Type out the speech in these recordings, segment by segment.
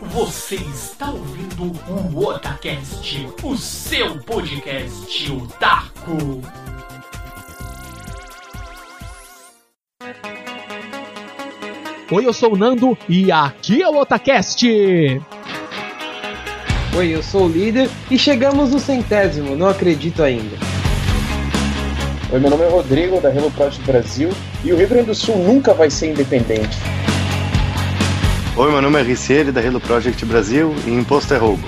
Você está ouvindo o Otacast, o seu podcast otaku. Oi, eu sou o Nando e aqui é o Otacast. Oi, eu sou o líder e chegamos no centésimo, não acredito ainda. Oi, meu nome é Rodrigo, da Hello Project Brasil, e o Rio Grande do Sul nunca vai ser independente. Oi, meu nome é Ricieri, da Hello Project Brasil, e imposto é roubo.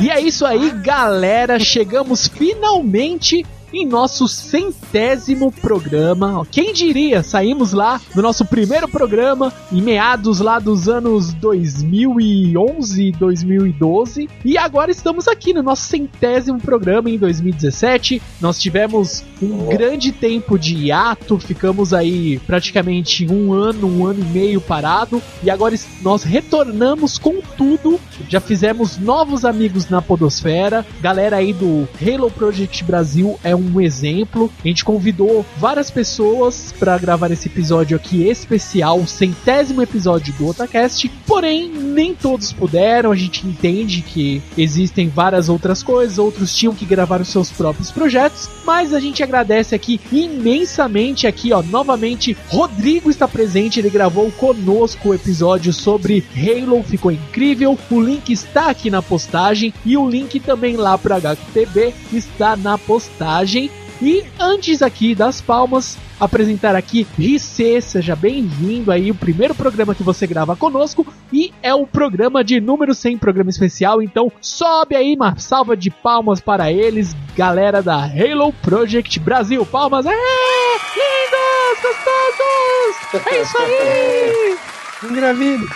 E é isso aí, galera. Chegamos finalmente em nosso centésimo programa. Quem diria? Saímos lá do nosso primeiro programa em meados lá dos anos 2011, 2012 e agora estamos aqui no nosso centésimo programa em 2017. Nós tivemos um grande tempo de hiato, ficamos aí praticamente um ano, um ano e meio parado e agora nós retornamos com tudo. Já fizemos novos amigos na Podosfera, galera aí do Halo Project Brasil é um exemplo. A gente convidou várias pessoas para gravar esse episódio aqui especial, o centésimo episódio do Otacast. Porém, nem todos puderam. A gente entende que existem várias outras coisas, outros tinham que gravar os seus próprios projetos. Mas a gente agradece aqui imensamente aqui, ó, novamente Rodrigo está presente. Ele gravou conosco o episódio sobre Halo, ficou incrível. O link está aqui na postagem e o link também lá para HTB está na postagem. E antes aqui das palmas, apresentar aqui Ricê, seja bem-vindo aí, o primeiro programa que você grava conosco e é o programa de número 100, programa especial, então sobe aí uma salva de palmas para eles, galera da Halo Project Brasil, palmas, é, lindos, gostosos, é isso aí! Engravido.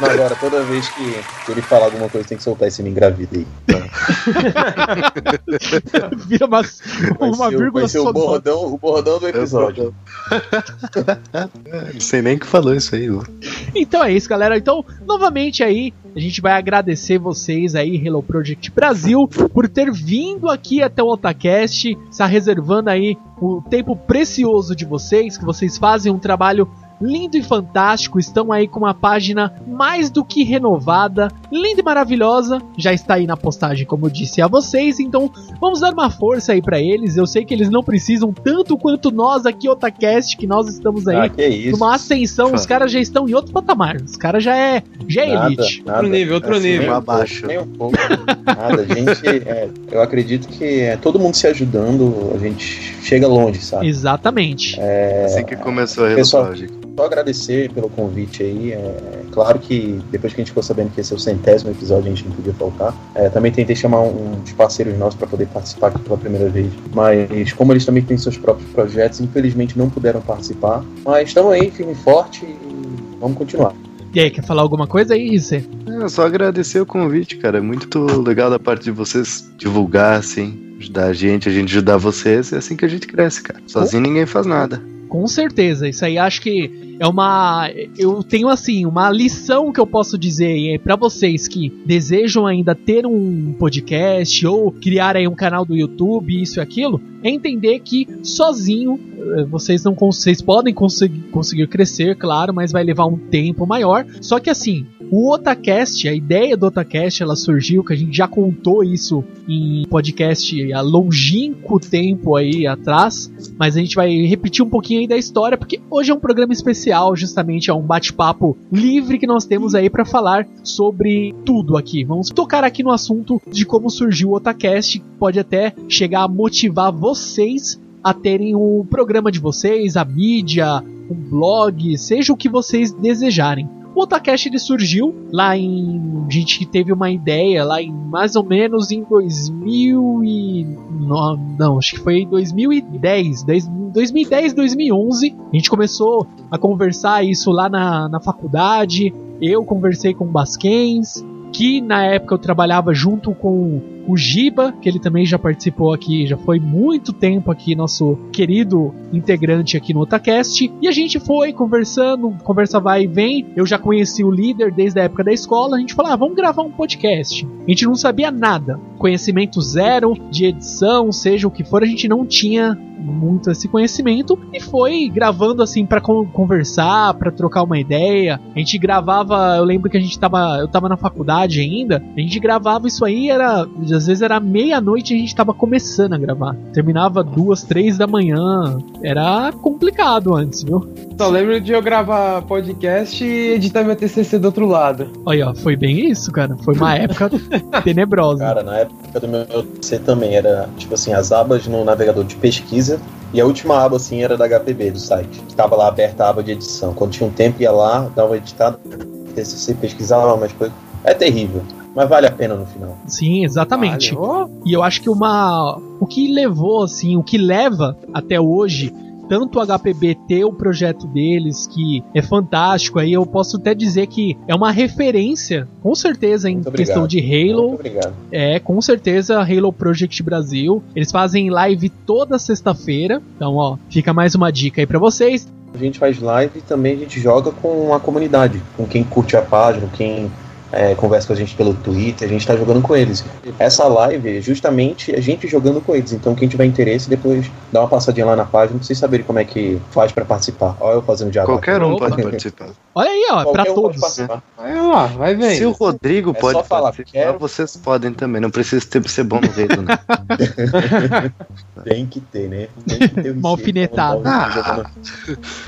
Não, agora, toda vez que, que ele falar alguma coisa, tem que soltar esse me engravida aí. Vira uma, Vai uma ser, o- vírgula vai ser o bordão, o bordão do episódio. Não sei nem que falou isso aí. Então é isso, galera. Então, novamente aí, a gente vai agradecer vocês aí, Hello Project Brasil, por ter vindo aqui até o Otacast, está reservando aí o tempo precioso de vocês, que vocês fazem um trabalho lindo e fantástico, estão aí com uma página mais do que renovada, linda e maravilhosa, já está aí na postagem, como eu disse a vocês, então vamos dar uma força aí pra eles. Eu sei que eles não precisam tanto quanto nós aqui, Otacast, que nós estamos aí Ah, que isso. numa ascensão, os caras já estão em outro patamar. Os caras já é, já é Nada, elite. nada. Outro nível, outro Assim, nível. nem um Abaixo. pouco, Nem um pouco. Nada. A gente, é, eu acredito que é, todo mundo se ajudando, a gente chega longe, sabe? Exatamente. É, Assim que começou a Project. Só agradecer pelo convite aí. É, claro que depois que a gente ficou sabendo que esse é o centésimo episódio, a gente não podia faltar. É, também tentei chamar um, uns parceiros nossos para poder participar aqui pela primeira vez. Mas como eles também têm seus próprios projetos, infelizmente não puderam participar. Mas estamos aí, firme e forte e vamos continuar. E aí, quer falar alguma coisa aí, Rissé? É, só agradecer o convite, cara. É muito legal da parte de vocês divulgar, assim, ajudar a gente, a gente ajudar vocês. É assim que a gente cresce, cara. Sozinho ninguém faz nada. Com certeza. Isso aí acho que é uma. Eu tenho assim, uma lição que eu posso dizer para vocês que desejam ainda ter um podcast ou criar aí um canal do YouTube, isso e aquilo, é entender que sozinho eh, vocês não vocês podem conseguir, conseguir crescer, claro, mas vai levar um tempo maior. Só que assim, o Otacast, a ideia do Otacast, ela surgiu, que a gente já contou isso em podcast há longínquo tempo aí atrás, mas a gente vai repetir um pouquinho aí da história, porque hoje é um programa especial, justamente é um bate-papo livre que nós temos aí para falar sobre tudo aqui. Vamos tocar aqui no assunto de como surgiu o Otacast, pode até chegar a motivar vocês a terem o programa de vocês, a mídia, um blog, seja o que vocês desejarem. O Otacast ele surgiu lá em. A gente teve uma ideia lá em mais ou menos em 2000 e. Não, não acho que foi em 2010. 2010, 2011. A gente começou a conversar isso lá na, na faculdade. Eu conversei com o Basquens, que na época eu trabalhava junto com o Giba, que ele também já participou aqui, já foi muito tempo aqui, nosso querido integrante aqui no Otacast. E a gente foi conversando, conversa vai e vem. Eu já conheci o líder desde a época da escola. A gente falou, ah, vamos gravar um podcast. a gente não sabia nada. Conhecimento zero de edição, seja o que for, a gente não tinha muito esse conhecimento e foi gravando assim para conversar, para trocar uma ideia. A gente gravava, eu lembro que a gente tava, eu tava na faculdade ainda, a gente gravava isso aí era, às vezes era meia-noite e a gente tava começando a gravar. Terminava duas, três da manhã. Era complicado antes, viu? Só lembro de eu gravar podcast e editar meu TCC do outro lado. Olha, foi bem isso, cara. Foi uma época tenebrosa. Cara, na época do meu TCC também era, tipo assim, as abas no navegador de pesquisa e a última aba, assim, era da HPB, do site. Estava lá aberta a aba de edição. Quando tinha um tempo, ia lá, dava uma editada, TCC, pesquisava mais coisa. É terrível. Mas vale a pena no final. Sim, exatamente. Vale. E eu acho que uma. O que levou, assim, o que leva até hoje tanto o HPB ter o projeto deles, que é fantástico, aí eu posso até dizer que é uma referência, com certeza, em questão de Halo. Muito obrigado. É, com certeza, Halo Project Brasil. Eles fazem live toda sexta-feira. Então, ó, fica mais uma dica aí para vocês. A gente faz live e também a gente joga com a comunidade, com quem curte a página, quem é, conversa com a gente pelo Twitter, a gente está jogando com eles. Essa live é justamente a gente jogando com eles. Então, quem tiver interesse, depois dá uma passadinha lá na página pra vocês saberem como é que faz para participar. Olha eu fazendo diálogo. Qualquer um pode participar. Olha aí, ó, para um todos. Vai lá, vai ver. Se o Rodrigo é pode falar, participar, quero... vocês podem também. Não precisa ter, ser bom no dedo, né? Tem que ter, né? Tem que ter um Uma alfinetada. Ah.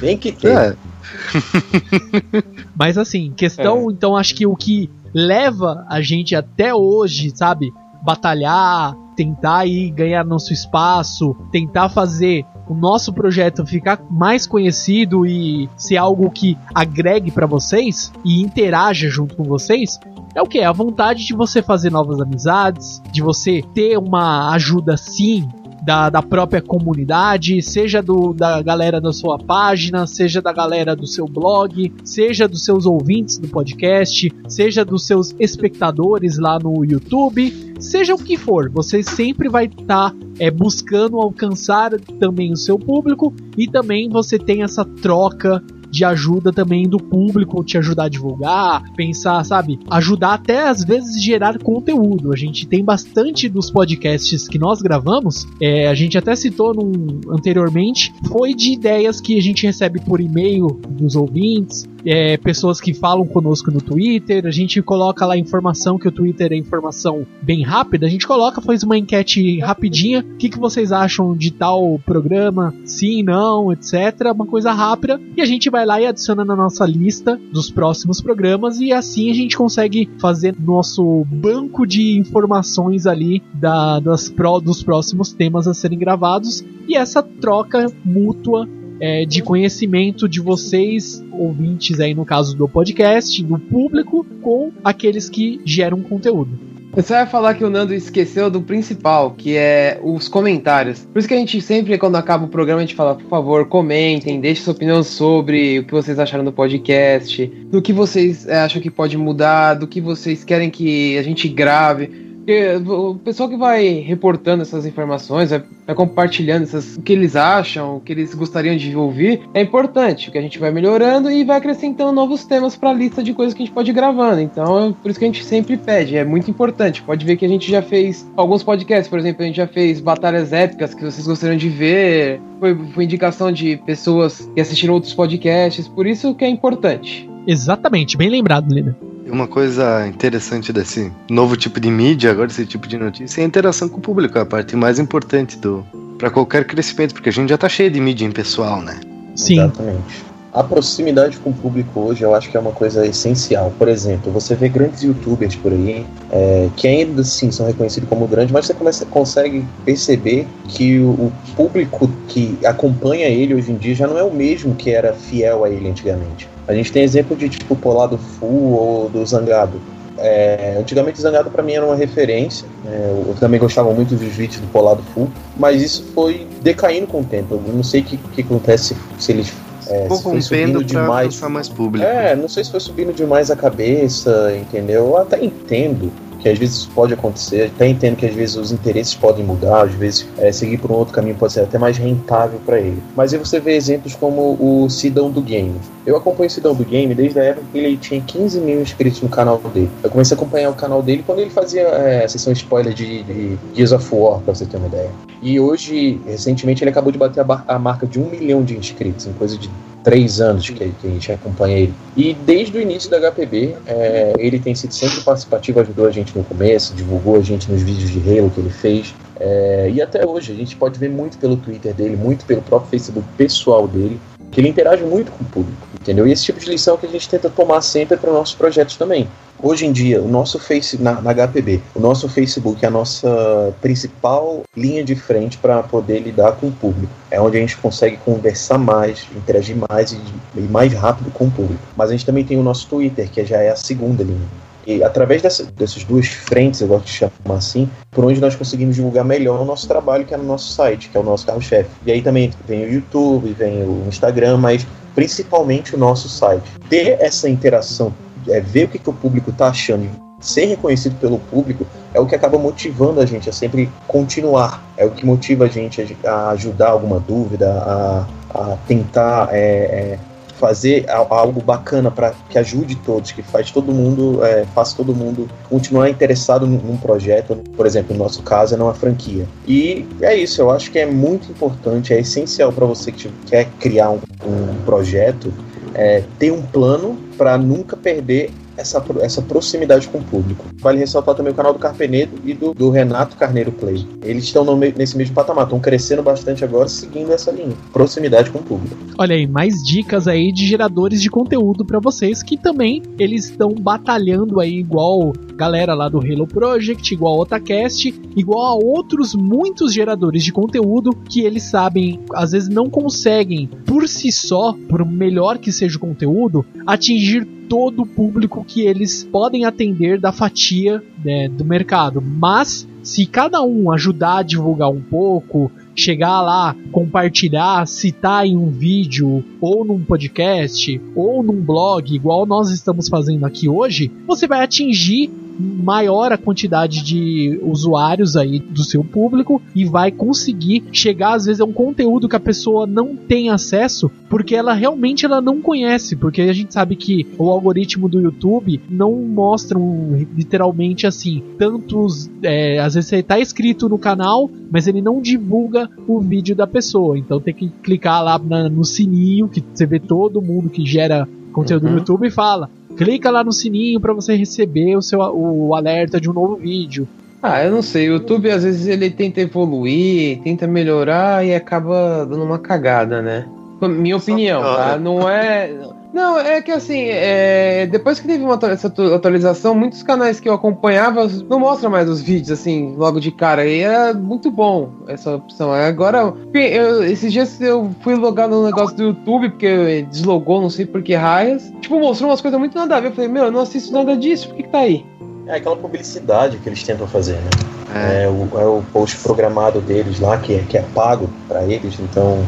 Tem que ter. É. Mas assim, questão, é. então acho que o que leva a gente até hoje, sabe? Batalhar, tentar ir ganhar nosso espaço, tentar fazer o nosso projeto ficar mais conhecido e ser algo que agregue para vocês e interaja junto com vocês, é o que? A vontade de você fazer novas amizades, de você ter uma ajuda sim da, da própria comunidade, seja do, da galera da sua página, seja da galera do seu blog, seja dos seus ouvintes do podcast, seja dos seus espectadores lá no YouTube, seja o que for, você sempre vai estar tá, é, buscando alcançar também o seu público e também você tem essa troca de ajuda também do público, te ajudar a divulgar, pensar, sabe? Ajudar até às vezes gerar conteúdo. A gente tem bastante dos podcasts que nós gravamos, é, a gente até citou num, anteriormente, foi de ideias que a gente recebe por e-mail dos ouvintes, é, pessoas que falam conosco no Twitter, a gente coloca lá informação, que o Twitter é informação bem rápida, a gente coloca, faz uma enquete rapidinha, o que, que vocês acham de tal programa, sim, não, etc, uma coisa rápida, e a gente vai lá e adiciona na nossa lista dos próximos programas, e assim a gente consegue fazer nosso banco de informações ali da, das pro, dos próximos temas a serem gravados, e essa troca mútua é, de conhecimento de vocês, ouvintes aí no caso do podcast, do público, com aqueles que geram conteúdo. Você vai falar que o Nando esqueceu do principal, que é os comentários. Por isso que a gente sempre, quando acaba o programa, a gente fala, por favor, comentem, deixem sua opinião sobre o que vocês acharam do podcast, do que vocês é, acham que pode mudar, do que vocês querem que a gente grave. Porque o pessoal que vai reportando essas informações, vai, compartilhando essas, o que eles acham, o que eles gostariam de ouvir, é importante, que a gente vai melhorando e vai acrescentando novos temas para a lista de coisas que a gente pode ir gravando. Então, é por isso que a gente sempre pede, é muito importante. Pode ver que a gente já fez alguns podcasts, por exemplo, a gente já fez batalhas épicas que vocês gostariam de ver, foi, foi indicação de pessoas que assistiram outros podcasts, por isso que é importante. Exatamente, bem lembrado, Lina. Uma coisa interessante desse novo tipo de mídia, agora esse tipo de notícia, é a interação com o público, é a parte mais importante do para qualquer crescimento, porque a gente já tá cheio de mídia impessoal, né? Sim. Exatamente. A proximidade com o público hoje eu acho que é uma coisa essencial. Por exemplo, você vê grandes youtubers por aí é, que ainda assim são reconhecidos como grandes, mas você começa, consegue perceber que o, o, público que acompanha ele hoje em dia já não é o mesmo que era fiel a ele antigamente. A gente tem exemplo de tipo Polado Full ou do Zangado. É, antigamente o Zangado para mim era uma referência. É, eu também gostava muito dos vídeos do Polado Full, mas isso foi decaindo com o tempo. Eu não sei o que, que acontece se eles é, se foi subindo demais. mais público. É, não sei se foi subindo demais a cabeça, entendeu? Eu até entendo que às vezes isso pode acontecer, até entendo que às vezes os interesses podem mudar, às vezes é, seguir por um outro caminho pode ser até mais rentável para ele. Mas aí você vê exemplos como o Sidão do Game. Eu acompanho o Sidão do Game desde a época que ele tinha 15 mil inscritos no canal dele. Eu comecei a acompanhar o canal dele quando ele fazia é, sessão spoiler de, de Gears of War, pra você ter uma ideia. E hoje, recentemente, ele acabou de bater a, a marca de um milhão de inscritos, em coisa de três anos que, que, a gente acompanha ele. E desde o início da HPB, é, ele tem sido sempre participativo, ajudou a gente no começo, divulgou a gente nos vídeos de Halo que ele fez. É, e até hoje, a gente pode ver muito pelo Twitter dele, muito pelo próprio Facebook pessoal dele, que ele interage muito com o público, entendeu? E esse tipo de lição que a gente tenta tomar sempre para nossos projetos também. Hoje em dia, o nosso Face na, na, HPB, o nosso Facebook é a nossa principal linha de frente para poder lidar com o público. É onde a gente consegue conversar mais, interagir mais e, e, mais rápido com o público. Mas a gente também tem o nosso Twitter, que já é a segunda linha. E através dessa, dessas duas frentes, eu gosto de chamar assim, por onde nós conseguimos divulgar melhor o nosso trabalho, que é no nosso site, que é o nosso carro-chefe. E aí também vem o YouTube, vem o Instagram, mas principalmente o nosso site. Ter essa interação é, ver o que, que o público está achando. Ser reconhecido pelo público é o que acaba motivando a gente a sempre continuar, é o que motiva a gente a, ajudar alguma dúvida, a, a tentar é, é, fazer algo bacana para que ajude todos, que faz todo mundo, é, faça todo mundo continuar interessado num projeto, por exemplo, no nosso caso é numa franquia. E é isso, eu acho que é muito importante, é essencial para você que quer criar um, um projeto, é, ter um plano para nunca perder essa, essa proximidade com o público. Vale ressaltar também o canal do Carpenedo e do, do Renato Carneiro Play. Eles estão no, nesse mesmo patamar, estão crescendo bastante agora, seguindo essa linha, proximidade com o público. Olha aí, mais dicas aí de geradores de conteúdo para vocês que também eles estão batalhando aí igual galera lá do Halo Project, igual Otacast, igual a outros muitos geradores de conteúdo que eles sabem, às vezes não conseguem por si só, por melhor que seja o conteúdo, atingir todo o público que eles podem atender da fatia né, do mercado. Mas se cada um ajudar a divulgar um pouco, chegar lá, compartilhar, citar em um vídeo, ou num podcast, ou num blog, igual nós estamos fazendo aqui hoje, você vai atingir maior a quantidade de usuários aí do seu público e vai conseguir chegar às vezes a um conteúdo que a pessoa não tem acesso porque ela realmente ela não conhece, porque a gente sabe que o algoritmo do YouTube não mostra um, literalmente assim tantos, é, às vezes você está inscrito no canal, mas ele não divulga o vídeo da pessoa, então tem que clicar lá na, no sininho que você vê todo mundo que gera conteúdo uhum. no YouTube e fala clica lá no sininho para você receber o seu o alerta de um novo vídeo. Ah, eu não sei. O YouTube às vezes ele tenta evoluir, tenta melhorar e acaba dando uma cagada, né? Minha opinião, tá? Não é. Não, é que assim, é, depois que teve uma essa atualização, muitos canais que eu acompanhava não mostram mais os vídeos assim, logo de cara. E era muito bom essa opção. Agora, eu, esses dias eu fui logar no negócio do YouTube, porque deslogou, não sei por que raias. Tipo, mostrou umas coisas muito nada a ver. Eu falei, meu, eu não assisto nada disso, por que, que tá aí? É aquela publicidade que eles tentam fazer, né? É, é o, é o post programado deles lá, que é, que é pago para eles, então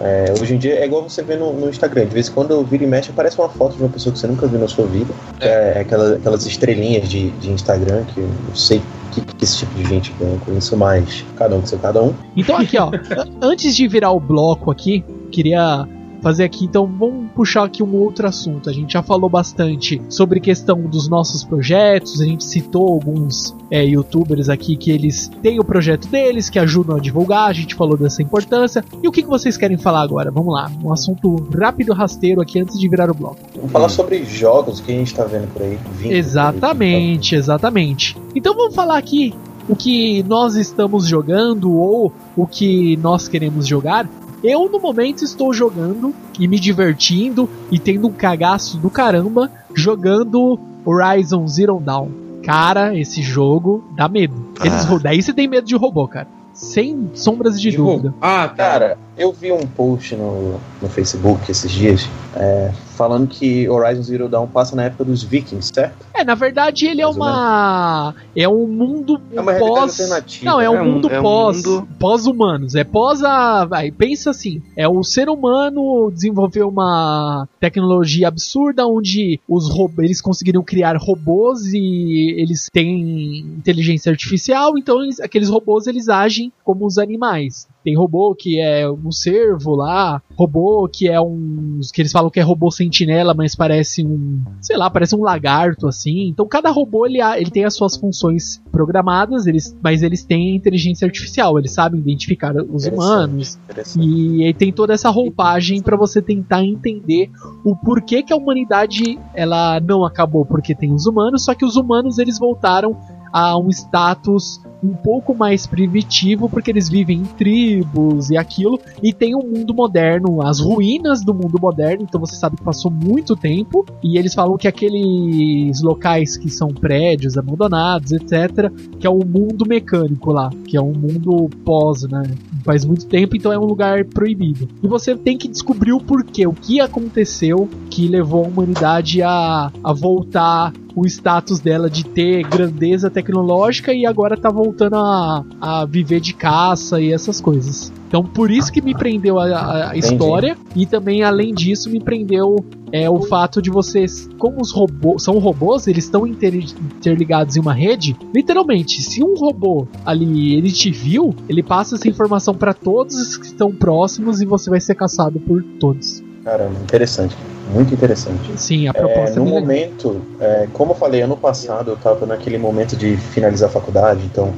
é, hoje em dia é igual você vê no, no, Instagram. De vez em quando eu viro e mexe, aparece uma foto de uma pessoa que você nunca viu na sua vida. É, é aquela, aquelas estrelinhas de, de Instagram que eu não sei que, que esse tipo de gente ganha com isso, mas cada um com seu cada um. Então aqui, ó, antes de virar o bloco aqui, queria fazer aqui. Então vamos puxar aqui um outro assunto. A gente já falou bastante sobre questão dos nossos projetos. A gente citou alguns é, youtubers aqui que eles têm o projeto deles, que ajudam a divulgar. A gente falou dessa importância. E o que, que vocês querem falar agora? Vamos lá, um assunto rápido, rasteiro aqui antes de virar o bloco. Vamos falar sobre jogos que a gente tá vendo por aí. Exatamente, exatamente. Então vamos falar aqui o que nós estamos jogando ou o que nós queremos jogar. Eu, no momento, estou jogando e me divertindo e tendo um cagaço do caramba jogando Horizon Zero Dawn. Cara, esse jogo dá medo. Eles, ah. Daí você tem medo de robô, cara. Sem sombras de, de dúvida. Ah, cara, eu vi um post no, no Facebook esses dias é, falando que Horizon Zero Dawn passa na época dos Vikings, certo? É, na verdade ele é Mais ou uma. É um mundo É uma pós. alternativa. Não, é um É um- mundo é um pós. mundo- Pós-humanos. É pós a. Vai, pensa assim: é o ser humano desenvolveu uma tecnologia absurda onde os robôs. Eles conseguiram criar robôs e eles têm inteligência artificial, então eles- aqueles robôs eles agem como os animais. Tem robô que é um cervo lá, robô que é um. que eles falam que é robô sentinela, mas parece um. sei lá, parece um lagarto assim. Então cada robô ele, ele tem as suas funções programadas, eles, mas eles têm inteligência artificial, eles sabem identificar os Interessante. humanos. Interessante. E aí tem toda essa roupagem pra você tentar entender o porquê que a humanidade ela não acabou porque tem os humanos, só que os humanos eles voltaram a um status um pouco mais primitivo porque eles vivem em tribos e aquilo e tem um mundo moderno, as ruínas do mundo moderno, então você sabe que passou muito tempo e eles falam que aqueles locais que são prédios abandonados, etc, que é o mundo mecânico lá, que é um mundo pós, né? Faz muito tempo, então é um lugar proibido. E você tem que descobrir o porquê, o que aconteceu que levou a humanidade a, a voltar o status dela de ter grandeza e agora tá voltando a, a viver de caça e essas coisas. Então por isso que me prendeu a, a- Entendi. história e também além disso me prendeu é o fato de vocês, como os robôs são robôs, eles estão inter- interligados em uma rede. Literalmente, se um robô ali ele te viu, ele passa essa informação para todos os que estão próximos e você vai ser caçado por todos. Caramba, interessante. Muito interessante. Sim, a É, proposta é, no legal. momento, é, como eu falei, ano passado eu estava naquele momento de finalizar a faculdade, então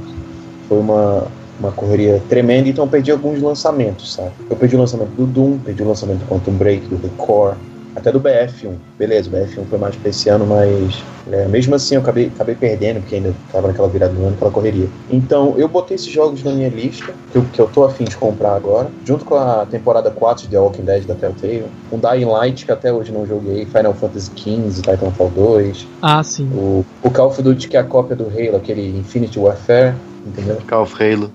foi uma, uma correria tremenda, então eu perdi alguns lançamentos, sabe? Eu perdi o lançamento do Doom, perdi o lançamento do Quantum Break, do The Core, até do BF1. Beleza, o BF1 foi mais pra esse ano, mas é, mesmo assim eu acabei, acabei perdendo, porque ainda tava naquela virada do ano, aquela correria. Então eu botei esses jogos na minha lista, que eu, que eu tô afim de comprar agora, junto com a temporada 4 de The Walking Dead da Telltale, um Dying Light, que até hoje não joguei, Final Fantasy XV, Titanfall 2, Ah, sim. o, o Call of Duty, que é a cópia do Halo, aquele Infinity Warfare, entendeu? Call of Halo.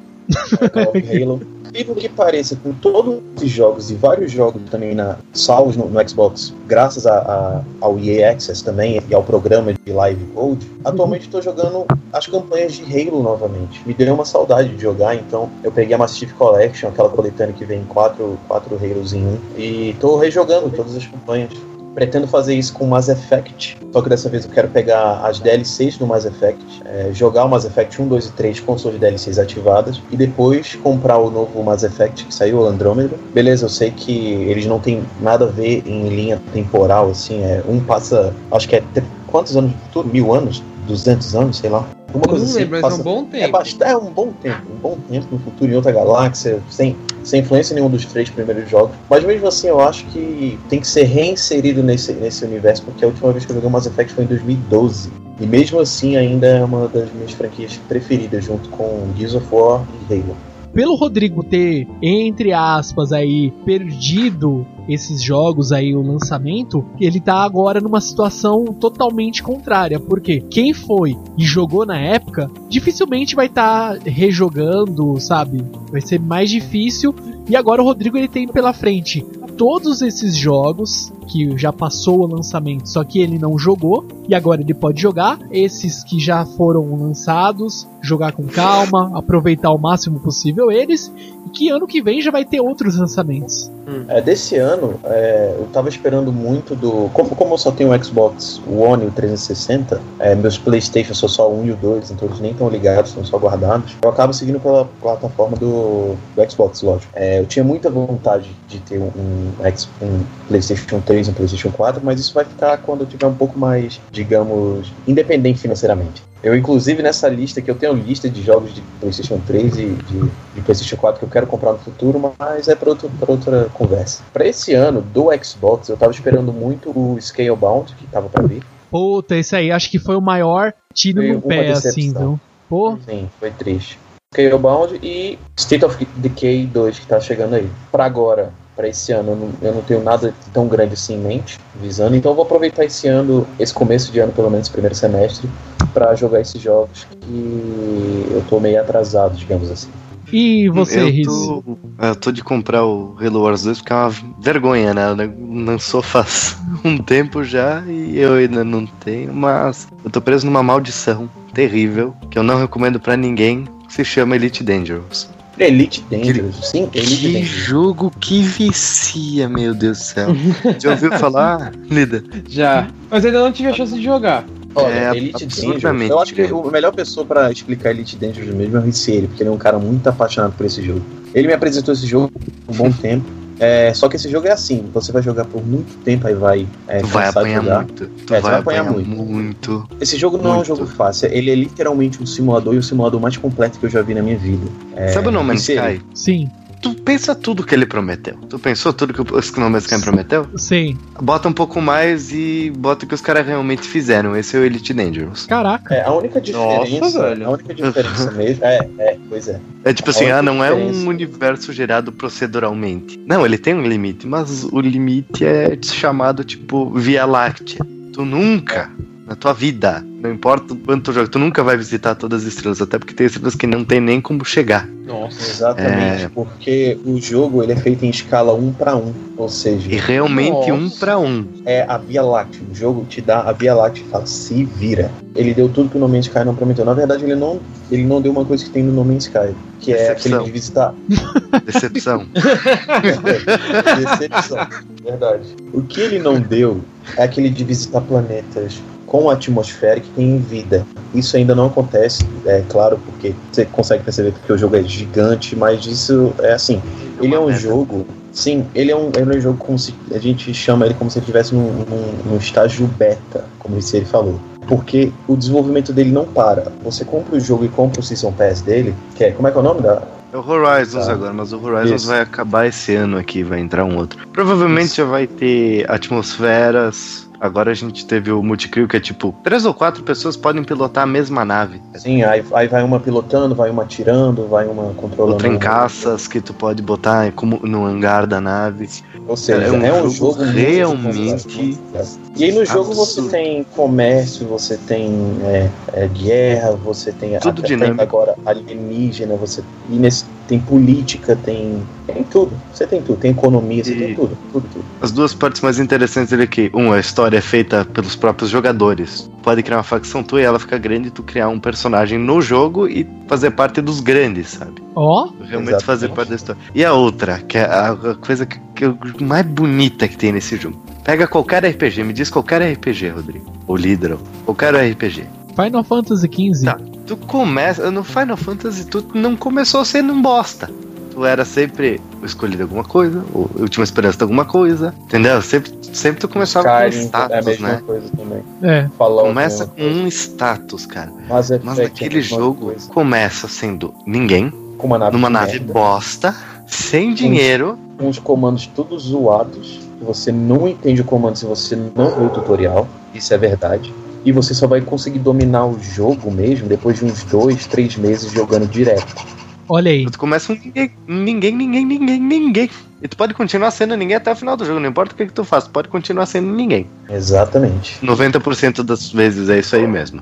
Call of Halo. E por que pareça, com todos esses jogos e vários jogos também na, salvos no, no Xbox, graças a, a- ao EA Access também e ao programa de Live Gold, atualmente estou jogando as campanhas de Halo novamente. Me deu uma saudade de jogar, então eu peguei a Chief Collection, aquela coletânea que vem quatro, quatro Halos em um, e estou rejogando todas as campanhas. Pretendo fazer isso com Mass Effect, só que dessa vez eu quero pegar as DLCs do Mass Effect, é, jogar o Mass Effect 1, 2 e 3 com suas DLCs ativadas e depois comprar o novo Mass Effect que saiu, o Andromeda. Beleza, eu sei que eles não tem nada a ver em linha temporal, assim, é, um passa, acho que é quantos anos no futuro? Mil anos? 200 anos, sei lá. Uma Eu coisa não assim. lembro, mas é um bom é, tempo. bastante, é um bom tempo, um bom tempo no futuro, em outra galáxia, sem, sem influência nenhum dos três primeiros jogos. Mas mesmo assim, eu acho que tem que ser reinserido nesse, nesse universo, porque a última vez que eu joguei Mass Effect foi em 2012. E mesmo assim, ainda é uma das minhas franquias preferidas, junto com Gears of War e Halo. Pelo Rodrigo ter, entre aspas, aí, perdido esses jogos aí, o lançamento, ele tá agora numa situação totalmente contrária. Porque quem foi e jogou na época, dificilmente vai estar rejogando, sabe? Vai ser mais difícil. E agora o Rodrigo ele tem pela frente todos esses jogos que já passou o lançamento, só que ele não jogou e agora ele pode jogar. Esses que já foram lançados, jogar com calma, aproveitar o máximo possível eles. E que ano que vem já vai ter outros lançamentos. É, desse ano, é, eu tava esperando muito do. Como, como eu só tenho o Xbox One e o 360, é, meus PlayStation são só o 1 e o 2, então eles nem estão ligados, estão só guardados. Eu acabo seguindo pela plataforma do, do Xbox, lógico. É, eu tinha muita vontade de ter um, um, um PlayStation 3 e um PlayStation 4, mas isso vai ficar quando eu tiver um pouco mais, digamos, independente financeiramente. Eu, inclusive, nessa lista que eu tenho lista de jogos de PlayStation 3 e de, de PlayStation 4 que eu quero comprar no futuro, mas é para outra conversa. Para esse ano do Xbox, eu tava esperando muito o Scalebound, que tava para vir. Puta, esse aí acho que foi o maior tiro Foi no pé, decepção. assim, viu? Pô, Sim, foi triste. Scalebound e State of Decay 2 que tá chegando aí. Para agora, para esse ano, eu não, eu não tenho nada tão grande assim em mente, visando, então eu vou aproveitar esse ano, esse começo de ano, pelo menos, primeiro semestre, para jogar esses jogos que eu tô meio atrasado, digamos assim. E você, eu Riz? tô, eu tô de comprar o Halo Wars 2 porque é uma vergonha, né? Lançou faz um tempo já e eu ainda não tenho, mas eu tô preso numa maldição terrível que eu não recomendo pra ninguém, que se chama Elite Dangerous. Elite Dangerous, sim, Elite Que Dangerous. jogo que vicia, meu Deus do céu. Já ouviu falar, Lida? Já. Mas ainda não tive a chance de jogar. Olha, É Elite Dangerous. Eu acho que a melhor pessoa pra explicar Elite Dangerous mesmo é o Ricieri, porque ele é um cara muito apaixonado por esse jogo. Ele me apresentou esse jogo há um bom tempo. É, só que esse jogo é assim, você vai jogar por muito tempo, aí vai é, Tu vai apanhar jogar. muito. Tu É, vai vai apanhar apanhar muito. muito. Esse jogo não é um Muito. jogo fácil, ele é literalmente um simulador e o simulador mais completo que eu já vi na minha vida. É, Sabe o No Man's Ricieri, Sky? Sim, Tu pensa tudo que ele prometeu. Tu pensou tudo que o Sky prometeu? sim. Bota um pouco mais e bota o que os caras realmente fizeram. Esse é o Elite Dangerous. Caraca. É, a única diferença, velho. a única diferença mesmo, é, é, pois é. É tipo A assim, ah, não é diferença- um universo gerado proceduralmente. Não, ele tem um limite, mas o limite é chamado tipo Via Láctea. Tu nunca, na tua vida, não importa o quanto tu joga, tu nunca vai visitar todas as estrelas, até porque tem estrelas que não tem nem como chegar. Nossa. Exatamente, É. porque o jogo ele é feito em escala 1 para 1, ou seja, E realmente um Nossa. pra um. é a Via Láctea. O jogo te dá a Via Láctea e fala, se vira. Ele deu tudo que o No Man's Sky não prometeu. Na verdade, ele não, ele não deu uma coisa que tem no No Man's Sky, que é Decepção. aquele de visitar. Decepção. Decepção. Verdade. O que ele não deu é aquele de visitar planetas com atmosfera que tem vida. Isso ainda não acontece, é claro, porque você consegue perceber que o jogo é gigante, mas isso é assim. Ele é um jogo. Sim, ele é um, ele é um jogo como se. A gente chama ele como se ele estivesse num, num, num estágio beta, como ele falou. Porque o desenvolvimento dele não para. Você compra o jogo e compra o Season Pass dele, que é. Como é que é o nome da. É o Horizons Tá. agora, mas o Horizons Isso. vai acabar esse ano aqui, vai entrar um outro. Provavelmente Isso. já vai ter atmosferas. Agora a gente teve o multicrio que é tipo, três ou quatro pessoas podem pilotar a mesma nave. Sim, aí, aí vai uma pilotando, vai uma atirando, vai uma controlando. Outra em caças que tu pode botar como no hangar da nave. Ou seja, É um é um, jogo jogo, realmente. E aí no jogo você absurdo. tem comércio, você tem é, é, guerra, você tem Tudo dinâmico. agora alienígena, você e nesse, tem política, tem tem tudo. Você tem tudo, tem economia, você E- tem tudo, tudo, tudo. As duas partes mais interessantes dele aqui. Um, a história é feita pelos próprios jogadores. Pode criar uma facção tua e ela fica grande e tu criar um personagem no jogo e fazer parte dos grandes, sabe? Ó, Realmente Exatamente. fazer parte da história. E a outra, que é a, coisa que, que eu- mais bonita que tem nesse jogo. Pega qualquer RPG, me diz qualquer RPG, Rodrigo. Ou Lidro. Qualquer RPG. Final Fantasy XV. Tá. Tu começa. No Final Fantasy, tu não começou sendo um bosta. Tu era sempre o escolhido alguma coisa, o última esperança de alguma coisa. Entendeu? Sempre, sempre tu começava com Skyrim é a status, mesma né? coisa também. É. Fallout Começa é com um status, cara. Mas é naquele mesma jogo coisa. começa sendo ninguém, com uma nave, numa nave merda, bosta, sem dinheiro. com os comandos todos zoados. Você não entende o comando se você não viu o tutorial. Isso é verdade. E você só vai conseguir dominar o jogo mesmo depois de uns dois, três meses jogando direto. Olha aí. Tu começa com ninguém, ninguém, ninguém, ninguém, ninguém. E tu pode continuar sendo ninguém até o final do jogo, não importa o que, que tu faz, tu pode continuar sendo ninguém. Exatamente. 90% das vezes é isso aí mesmo.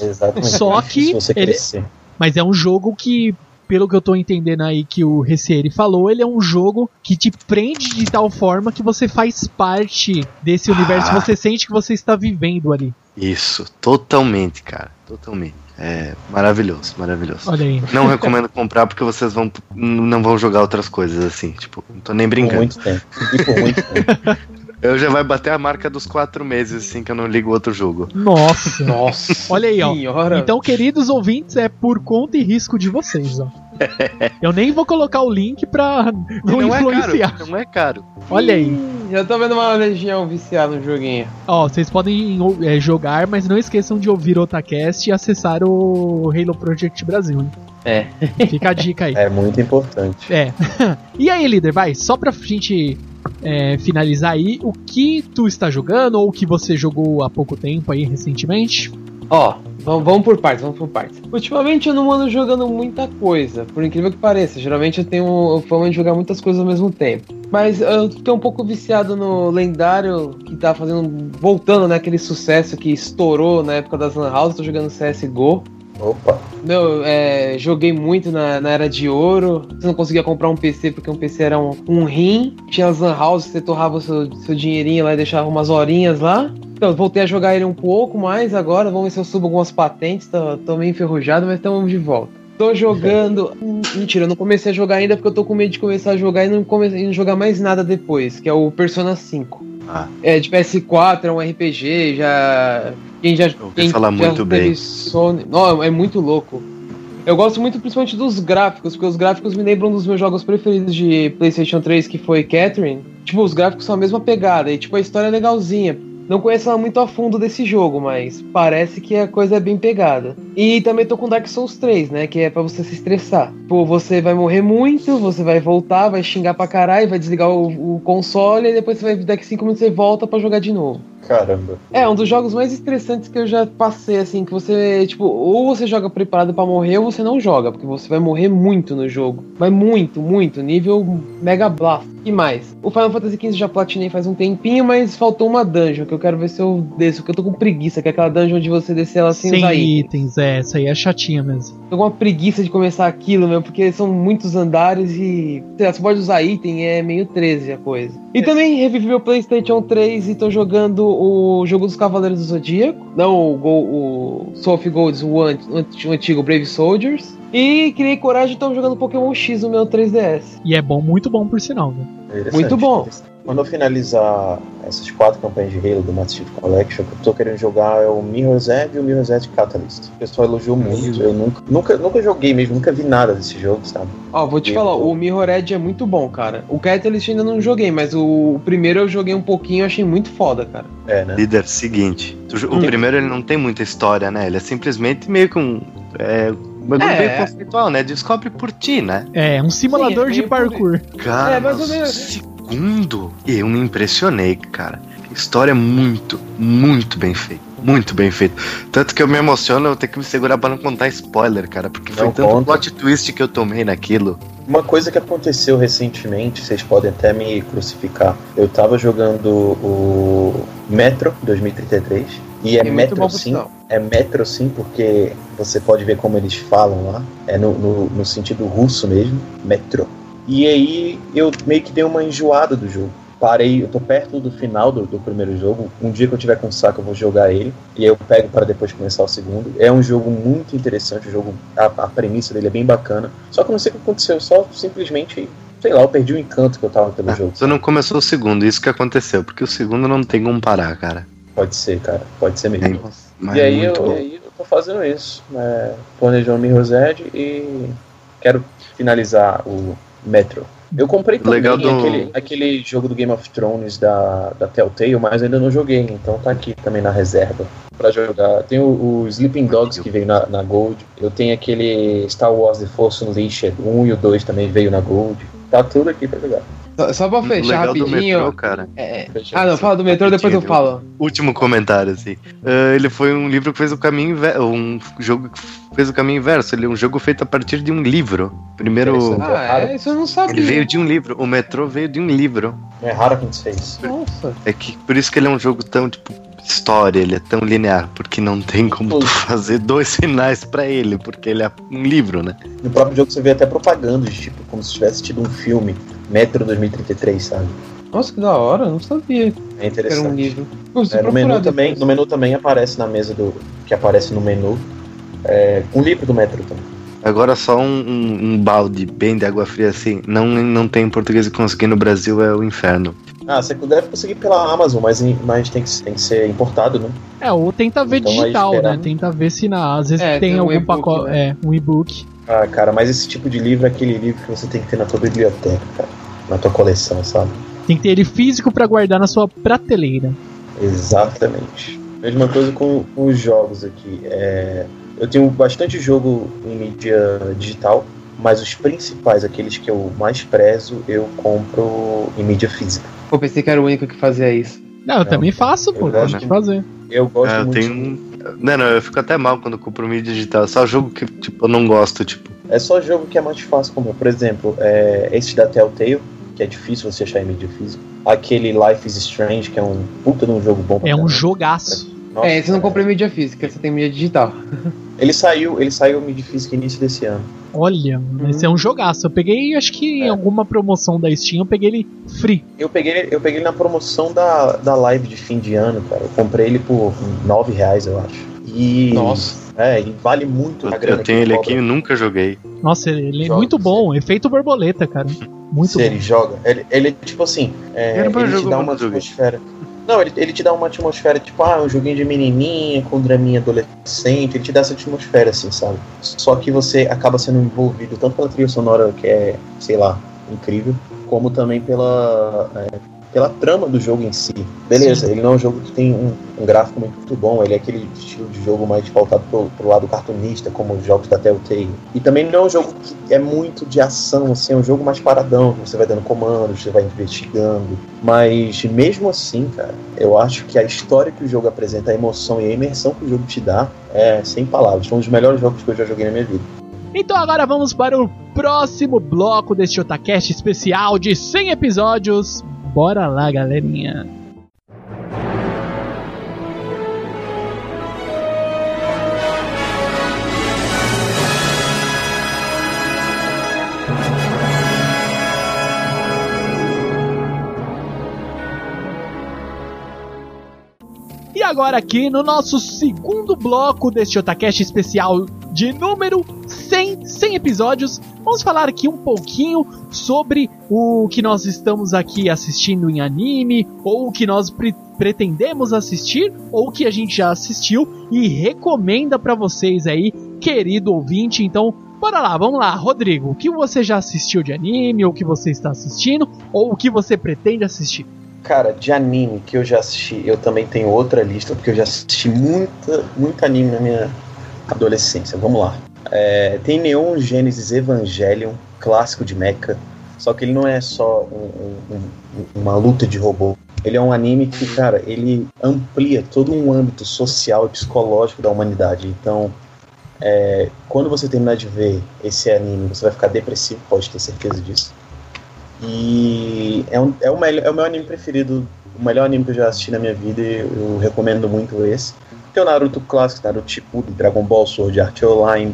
Exatamente. Só que Se você ele- crescer. Mas é um jogo que, pelo que eu tô entendendo aí que o Recieri falou, ele é um jogo que te prende de tal forma que você faz parte desse universo, Ah. você sente que você está vivendo ali. Isso, totalmente, cara. Totalmente. É maravilhoso, maravilhoso. Olha aí. Não recomendo comprar porque vocês vão não vão jogar outras coisas assim, tipo, não tô nem Por brincando. muito tempo. E por muito tempo. Eu já vai bater a marca dos quatro meses assim que eu não ligo outro jogo. Nossa. Nossa. Olha aí, ó. senhora. Então, queridos ouvintes, é por conta e risco de vocês, ó. Eu nem vou colocar o link pra não, é influenciar. caro, não é caro. Olha aí. Já tô vendo uma legião viciada no joguinho. Ó, vocês podem é, jogar, mas não esqueçam de ouvir o Otacast e acessar o Halo Project Brasil, hein? É. Fica a dica aí. É muito importante. É. e aí, líder, vai, só pra gente é, finalizar aí, o que tu está jogando ou o que você jogou há pouco tempo aí, recentemente? Ó, vamos, vamos por partes, vamos por partes. Ultimamente eu não ando jogando muita coisa, por incrível que pareça. Geralmente eu tenho fama de jogar muitas coisas ao mesmo tempo. Mas eu tô um pouco viciado no lendário que tá fazendo. voltando, né? Aquele sucesso que estourou na época das Lan House. Tô jogando CSGO. Opa. Meu, é, joguei muito na, na Era de Ouro. Você não conseguia comprar um PC porque um PC era um, um rim. Tinha as lan house, você torrava seu, seu dinheirinho lá e deixava umas horinhas lá. Então, voltei a jogar ele um pouco mais agora. Vamos ver se eu subo algumas patentes. Tô, tô meio enferrujado, mas estamos de volta. Tô jogando. Hum, Mentira, eu não comecei a jogar ainda porque eu tô com medo de começar a jogar e não, comecei, e não jogar mais nada depois, que é o Persona 5. Ah. É de PS4, é um RPG, já. Quem já. quem falar já muito bem. Sony... Não, é muito louco. Eu gosto muito principalmente dos gráficos, porque os gráficos me lembram dos meus jogos preferidos de PlayStation 3, que foi Catherine. Tipo, os gráficos são a mesma pegada, e tipo, a história é legalzinha. Não conheço muito a fundo desse jogo, mas parece que a coisa é bem pegada. E também tô com Dark Souls 3, né? Que é pra você se estressar. Pô, você vai morrer muito, você vai voltar, vai xingar pra caralho, vai desligar o, o console, e depois você vai, daqui 5 minutos você volta pra jogar de novo. Caramba. É, um dos jogos mais estressantes que eu já passei, assim, que você, tipo, ou você joga preparado pra morrer ou você não joga, porque você vai morrer muito no jogo. Mas muito, muito, nível Mega Blast. E mais? O Final Fantasy XV já platinei faz um tempinho, mas faltou uma dungeon, que eu quero ver se eu desço, porque eu tô com preguiça, que é aquela dungeon de você descer ela sem, Sem usar itens, é, essa aí é chatinha mesmo. Tô com uma preguiça de começar aquilo, meu, porque são muitos andares e sei lá, você pode usar item, é meio 13 a coisa. E também revivi meu PlayStation 3 e tô jogando o jogo dos Cavaleiros do Zodíaco, não o, Go, o Soul of Golds, o, an- o antigo Brave Soldiers. E criei coragem e tô jogando Pokémon X no meu 3DS. E é bom, muito bom por sinal, né? Muito bom. Quando eu finalizar essas quatro campanhas de Halo do Master Chief Collection, o que eu tô querendo jogar é o Mirror's Edge e o Mirror's Edge Catalyst. O pessoal elogiou muito. Eu nunca, nunca, nunca joguei mesmo, nunca vi nada desse jogo, sabe? Ó, vou te Eu- falar, o Mirror Edge é muito bom, cara. O Catalyst ainda não joguei, mas o, o primeiro eu joguei um pouquinho e achei muito foda, cara. É, né? Líder, seguinte. tu- O Hum. primeiro ele não tem muita história, né? Ele é simplesmente meio que um. É, um bagulho É. meio conceitual, né? Descobre por ti, né? É, um simulador Sim, é de meio por- parkour. Cara, É, mais ou no menos. Segundo, eu me impressionei, cara. História muito, muito bem feita. Muito bem feita. Tanto que eu me emociono, eu tenho que me segurar pra não contar spoiler, cara. Porque foi Não tanto conta. plot twist que eu tomei naquilo. Uma coisa que aconteceu recentemente, vocês podem até me crucificar. Eu tava jogando o Metro 2033 e é, É Metro sim. É Metro sim, porque você pode ver como eles falam lá. É no, no, no sentido russo mesmo, Metro. E aí eu meio que dei uma enjoada do jogo. Parei, eu tô perto do final do, do primeiro jogo. Um dia que eu tiver com saco, eu vou jogar ele. E aí eu pego para depois começar o segundo. É um jogo muito interessante, o jogo, a, a premissa dele é bem bacana. Só que eu não sei o que aconteceu, eu só simplesmente, sei lá, eu perdi o encanto que eu tava pelo Ah, jogo. tu não começou o segundo, isso que aconteceu. Porque o segundo não tem como parar, cara. Pode ser, cara, pode ser É, mesmo. mas E aí, eu, muito e aí eu tô fazendo isso, né? planejando Mirror's Edge e quero finalizar o Metro. Eu comprei também Legal do- aquele, aquele jogo do Game of Thrones da, da Telltale, mas ainda não joguei, então tá aqui também na reserva pra jogar. Tem o, o Sleeping Dogs que veio na, na Gold, eu tenho aquele Star Wars The Force Unleashed, o 1 e o 2 também veio na Gold. Tá tudo aqui pra jogar. Só, só pra fechar legal do rapidinho. metrô, cara. é- Ah, não, fala do metrô, depois eu falo. Último comentário, assim. Ah, ele foi um livro que fez o caminho inverso. Um jogo que fez o caminho inverso. Ele é um jogo feito a partir de um livro. Primeiro. Ah, é, isso eu não sabia. Ele veio de um livro. O metrô veio de um livro. É raro acontecer isso. Nossa. É que por isso que ele é um jogo tão, tipo, história, ele é tão linear, porque não tem como tu fazer dois finais pra ele, porque ele é um livro, né? No próprio jogo você vê até propagandas, tipo, como se tivesse tido um filme, Metro 2033, sabe? Nossa, que da hora, não sabia É que era interessante. um livro. É, no, menu também, no menu também aparece na mesa do. que aparece no menu. É, um livro do Metro também. Agora só um, um- um balde bem de água fria assim, não, não tem em português e conseguir no Brasil é o inferno. Ah, você deve conseguir pela Amazon, mas, mas tem, que, tem que ser importado, né? É, ou tenta ver Então, digital, esperar. né? Tenta ver se na, às vezes É, tem, tem um algum pacote, né? é, um e-book. Ah, cara, mas esse tipo de livro é aquele livro que você tem que ter na tua biblioteca, cara. Na tua coleção, sabe? Tem que ter ele físico pra guardar na sua prateleira. Exatamente. Mesma coisa com os jogos aqui. É, eu tenho bastante jogo em mídia digital, mas os principais, aqueles que eu mais prezo, eu compro em mídia física. Pô, pensei que era o único que fazia isso. Não, eu Não, também faço, pô. eu gosto. fazer. Eu gosto É, eu muito. tenho. Não, não, eu fico até mal quando compro mídia digital. Só jogo que, tipo, eu não gosto, tipo. É só jogo que é mais fácil comprar. Por exemplo, é, esse da Telltale, que é difícil você achar em mídia física. Aquele Life is Strange, que é um puta de um jogo bom pra É um jogaço. Nossa, é, você não compra em mídia física, você tem mídia digital. Ele saiu, ele saiu de física início desse ano. Olha, esse é um jogaço. Eu peguei, acho que em alguma promoção da Steam, eu peguei ele free. Eu peguei, eu peguei ele na promoção da, da live de fim de ano, cara. Eu comprei ele por 9 reais, eu acho. E. Nossa. É, e vale muito a Eu, grana eu tenho que ele cobra. aqui e nunca joguei. Nossa, ele é Joga, muito bom. Efeito borboleta, cara. Muito Se bom. ele joga. Ele, ele tipo assim, é, Ele te dá uma atmosfera. Não, ele, ele te dá uma atmosfera, tipo, ah, um joguinho de menininha, com draminha adolescente, ele te dá essa atmosfera, assim, sabe? Só que você acaba sendo envolvido tanto pela trilha sonora, que é, sei lá, incrível, como também pela, é, pela trama do jogo em si. Beleza, ele não é um jogo que tem um, um gráfico muito bom, ele é aquele estilo de jogo mais pautado pro, pro lado cartunista, como os jogos da Telltale. E também não é um jogo que é muito de ação, assim, é um jogo mais paradão, você vai dando comandos, você vai investigando. Mas mesmo assim, cara, eu acho que a história que o jogo apresenta, a emoção e a imersão que o jogo te dá, é sem palavras. Foi um dos melhores jogos que eu já joguei na minha vida. Então agora vamos para o próximo bloco deste Otacast especial de 100 episódios. Bora lá, galerinha. E agora aqui no nosso segundo bloco deste Otacast especial de número 100, 100 episódios, vamos falar aqui um pouquinho sobre o que nós estamos aqui assistindo em anime, ou o que nós pre- pretendemos assistir, ou o que a gente já assistiu e recomenda pra vocês aí, querido ouvinte. Então, bora lá, vamos lá, Rodrigo, o que você já assistiu de anime, ou o que você está assistindo, ou o que você pretende assistir? Cara, de anime que eu já assisti, eu também tenho outra lista, porque eu já assisti muita, muito anime na minha adolescência. Vamos lá. É, tem Neon Genesis Evangelion, clássico de mecha. Só que ele não é só um- um- um- uma luta de robô. Ele é um anime que, cara, ele amplia todo um âmbito social e psicológico da humanidade. Então, é, quando você terminar de ver esse anime, você vai ficar depressivo, pode ter certeza disso. E é, um- é o, melhor, é o meu anime preferido, o melhor anime que eu já assisti na minha vida, e eu recomendo muito esse. Tem o Naruto clássico, Naruto Shippuden, Dragon Ball, Sword Art Online,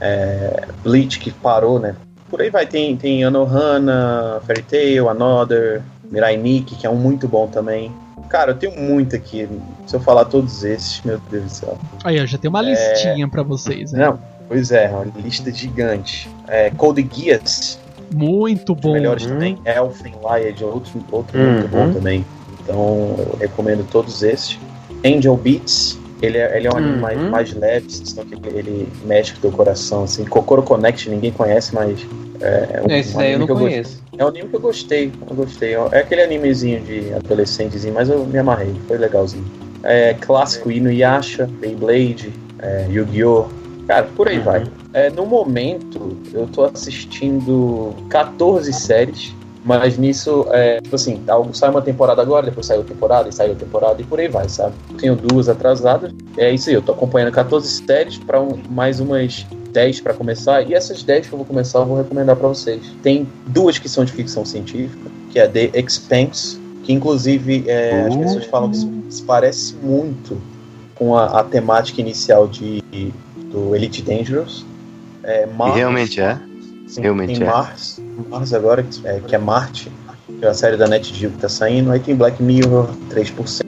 é, Bleach que parou, né? Por aí vai, tem, tem Anohana, Fairy Tail, Another, Mirai Nikki, que é um muito bom também. Cara, eu tenho muito aqui. Se eu falar todos esses, meu Deus do céu. Aí, ó, já tem uma listinha pra vocês, né? Não, pois é, uma lista gigante. É, Code Geass, Muito bom. melhores Uhum. também. Elfen Lied, outro, outro Uhum. muito bom também. Então eu recomendo todos esses. Angel Beats, ele é, ele é um anime Uhum. mais, mais leve, só que ele, ele mexe com o teu coração. Assim. Kokoro Connect ninguém conhece, mas é, um, Esse um daí eu não que eu conheço. É um anime que eu gostei, eu gostei. É aquele animezinho de adolescentezinho, mas eu me amarrei, foi legalzinho. É clássico Inuyasha, Beyblade, é, Yu-Gi-Oh! Cara, por aí Uhum. vai. É, no momento, eu tô assistindo 14 séries, mas nisso, é, tipo assim, algo sai uma temporada agora, depois sai outra temporada, e sai outra temporada, e por aí vai, sabe? Tenho duas atrasadas, é isso aí, eu tô acompanhando 14 séries para mais umas 10 para começar, e essas 10 que eu vou começar eu vou recomendar para vocês. Tem duas que são de ficção científica, que é The Expanse, que inclusive é, as Uh. pessoas falam que se- parece muito com a, a temática inicial de, do Elite Dangerous. É, Mars, realmente é. Sim, realmente é. Mars, Mars agora, que é, que é Marte, que é a série da NetGeo que tá saindo. Aí tem Black Mirror, 3%,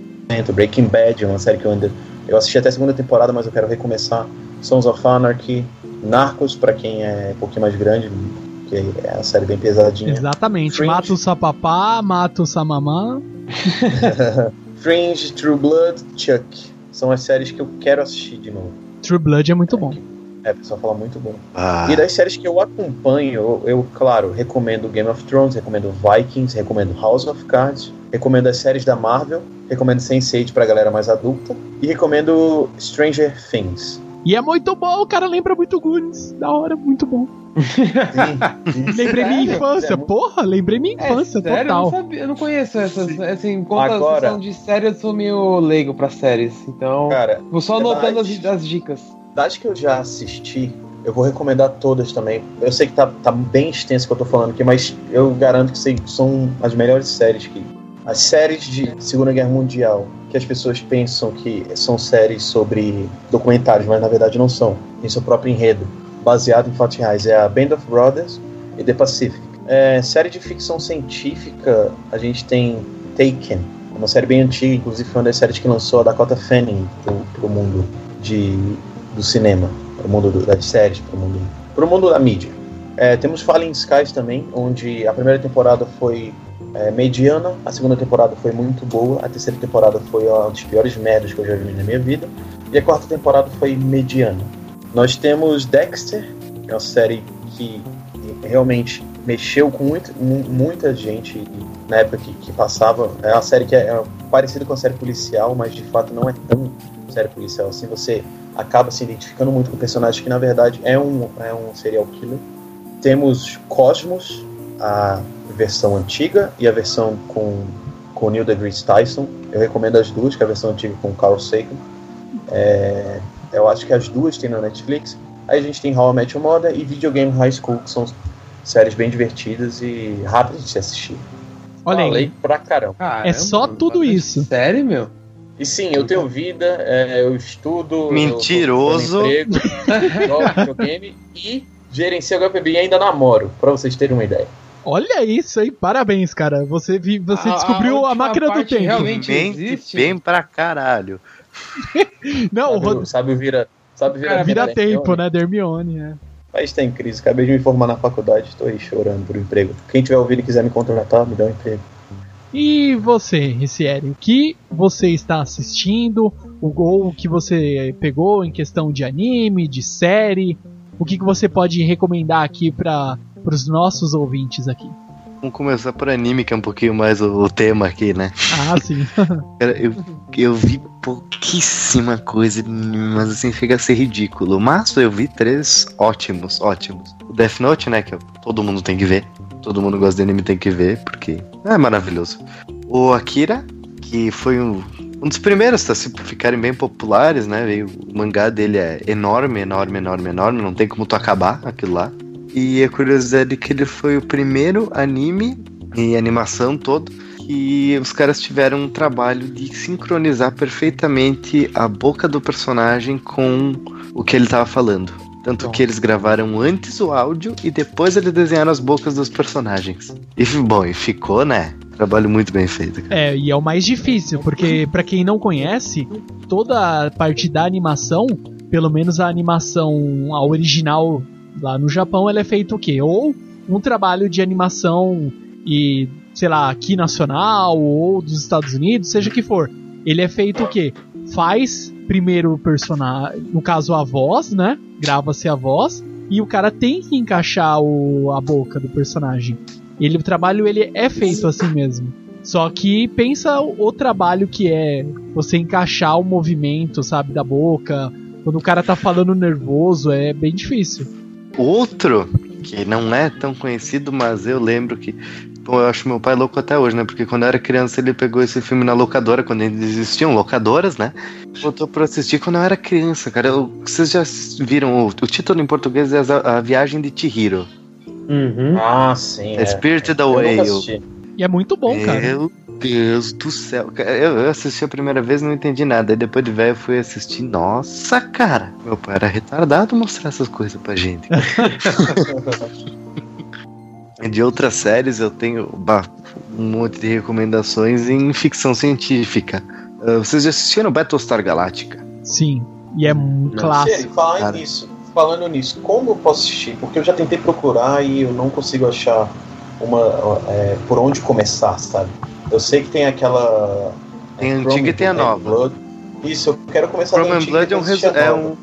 Breaking Bad, uma série que eu ainda. Eu assisti até a segunda temporada, mas eu quero recomeçar. Sons of Anarchy, Narcos, pra quem é um pouquinho mais grande, que é a série bem pesadinha. Exatamente. Fringe. Mata o sapapá, mata o samamã. Fringe, True Blood, Chuck. São as séries que eu quero assistir de novo. True Blood é muito bom. É, o pessoal fala muito bom. Ah, E das séries que eu acompanho, eu, eu, claro, recomendo Game of Thrones, recomendo Vikings, recomendo House of Cards, recomendo as séries da Marvel, recomendo Sense8 pra galera mais adulta e recomendo Stranger Things. E é muito bom, o cara lembra muito Goonies. Da hora, muito bom. Sim, Lembrei minha Sério? infância, É, porra, lembrei minha É infância, sério? Eu não, total. sabia, eu não conheço essas. Assim, quanto a Agora- sessão de série, eu sou meio leigo pra séries. Então, Cara, vou só é anotando as, as dicas. Das que eu já assisti, eu vou recomendar todas também. Eu sei que tá, tá bem extenso o que eu tô falando aqui, mas eu garanto que são as melhores séries que. As séries de Segunda Guerra Mundial, que as pessoas pensam que são séries sobre documentários, mas na verdade não são. Tem seu próprio enredo, baseado em fatos reais. É a Band of Brothers e The Pacific. É, série de ficção científica, a gente tem Taken, uma série bem antiga, inclusive foi uma das séries que lançou a Dakota Fanning pro, pro mundo de, do cinema, pro mundo do, das séries, pro mundo, pro mundo da mídia. É, temos Falling Skies também, onde a primeira temporada foi é, mediana, a segunda temporada foi muito boa, a terceira temporada foi uma das piores merdas que eu já vi na minha vida, e a quarta temporada foi mediana. Nós temos Dexter, que é uma série que realmente mexeu com muito, muita gente na época que, que, passava. É uma série que é, é parecida com a série policial, mas de fato não é tão série policial assim. Você acaba se identificando muito com o personagem que na verdade é um, é um serial killer. Temos Cosmos, a versão antiga e a versão com, com Neil deGrasse Tyson. Eu recomendo as duas, que é a versão antiga com Carl Sagan. É, eu acho que as duas tem na Netflix. Aí a gente tem How I Met Your Mother e Videogame High School, que são séries bem divertidas e rápidas de se assistir. Olha Falei aí. pra caramba. É só tudo isso. Sério, meu? E sim, eu tenho vida, é, eu estudo. Mentiroso. Eu tô emprego, jogo videogame e gerencio HPB e ainda namoro, pra vocês terem uma ideia. Olha isso aí, parabéns, cara. Você, vi, você A- a descobriu a, última máquina do tempo. realmente- Mente existe? bem pra caralho. Não, o sabe, Rod... o- sabe vira. Sabe o vira, Cara, vira Hermione? tempo, né? Dermione, é. País tá em crise, acabei de me formar na faculdade, estou aí chorando por um emprego. Quem tiver ouvido e quiser me contratar, me dá um emprego. E você, Ricieri, o que você está assistindo? O gol que você pegou em questão de anime, de série? O que, que você pode recomendar aqui para os nossos ouvintes aqui? Vamos começar por anime, que é um pouquinho mais o, o tema aqui, né? Ah, sim. Cara, eu, eu vi pouquíssima coisa, mas assim chega a ser ridículo. Mas eu vi três ótimos, ótimos. O Death Note, né? Que todo mundo tem que ver. Todo mundo gosta de anime tem que ver, porque é maravilhoso. O Akira, que foi um, um dos primeiros a se ficarem bem populares, né? O mangá dele é enorme, enorme, enorme, enorme. Não tem como tu acabar aquilo lá. E a curiosidade é que ele foi o primeiro anime e animação todo que os caras tiveram um trabalho de sincronizar perfeitamente a boca do personagem com o que ele tava falando. Tanto que eles gravaram antes o áudio e depois eles desenharam as bocas dos personagens. E bom, e ficou, né? Trabalho muito bem feito. Cara. É, e é o mais difícil, porque para quem não conhece, toda a parte da animação, pelo menos a animação a original lá no Japão, ela é feita o quê? Ou um trabalho de animação e, sei lá, aqui nacional ou dos Estados Unidos, seja que for. Ele é feito o quê? Faz primeiro o personagem, no caso a voz, né? Grava-se a voz e o cara tem que encaixar o, a boca do personagem. Ele, o trabalho ele é feito assim mesmo. Só que pensa o, o trabalho que é você encaixar o movimento, sabe, da boca. Quando o cara tá falando nervoso, é bem difícil. Outro que não é tão conhecido, mas eu lembro que. Bom, eu acho meu pai louco até hoje, né? Porque quando eu era criança ele pegou esse filme na locadora, quando ainda existiam locadoras, né? Botou pra assistir quando eu era criança, cara. Eu- vocês já viram o, o título em português é a, a Viagem de Chihiro. Uhum. Ah, sim. É. Spirited Eu Away. nunca eu- assisti. E é muito bom, cara. Meu Deus do céu. Cara, Eu, assisti a primeira vez e não entendi nada. Aí depois de velho eu fui assistir. Nossa, cara. Meu pai era retardado mostrar essas coisas pra gente. E de outras séries eu tenho bah, um monte de recomendações em ficção científica. Ah, vocês já assistiram Battlestar Galactica? Sim. E é um clássico. Sério, falando Cara. nisso, falando nisso, como eu posso assistir? Porque eu já tentei procurar e eu não consigo achar uma é, por onde começar, sabe? Eu sei que tem aquela Tem a antiga e tem a nova. Blood. Isso, eu quero começar Chrome and Blood é um, resu- é um.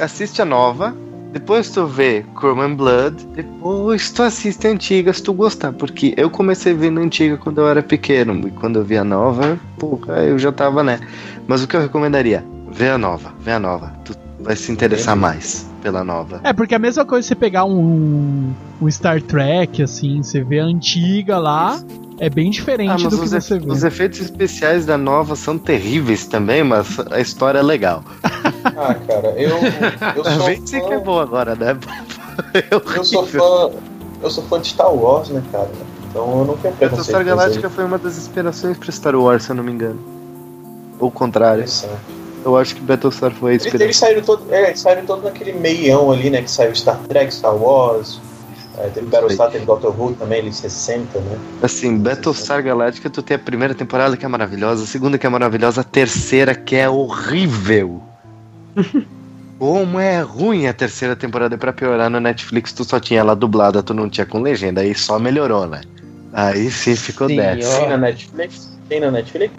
Assiste a nova, depois tu vê Chrome and Blood, depois tu assiste a antiga se tu gostar. Porque eu comecei vendo a antiga quando eu era pequeno, e quando eu vi a nova, porra, eu já tava, né? Mas o que eu recomendaria? Vê a nova, vê a nova. Tu vai se interessar mais pela nova. É, porque é a mesma coisa você pegar um, um Star Trek, assim, você vê a antiga lá, é bem diferente Ah, mas do que os, você vê. os efeitos especiais da nova são terríveis também, mas a história é legal. Ah, cara, eu, eu sou Vem dizer que é fã, bom agora, né? É eu sou fã, eu sou fã de Star Wars, né, cara? Então eu não preconceito. Battlestar aí. Galactica foi uma das inspirações para Star Wars, se eu não me engano. Ou o contrário. Interessante. Eu acho que Battlestar foi a Eles, inspiração. eles saíram todo, é, eles saíram todo naquele meião ali, né? Que saiu Star Trek, Star Wars, é, teve Battlestar, teve Doctor Who também, eles 60, né? Assim, Battlestar Galactica, tu tem a primeira temporada que é maravilhosa, a segunda que é maravilhosa, a terceira que é horrível. Como é ruim a terceira temporada pra piorar no Netflix, tu só tinha ela dublada, tu não tinha com legenda, aí só melhorou, né? Aí sim ficou Sim, 10. ó. Tem na Netflix? Tem na Netflix?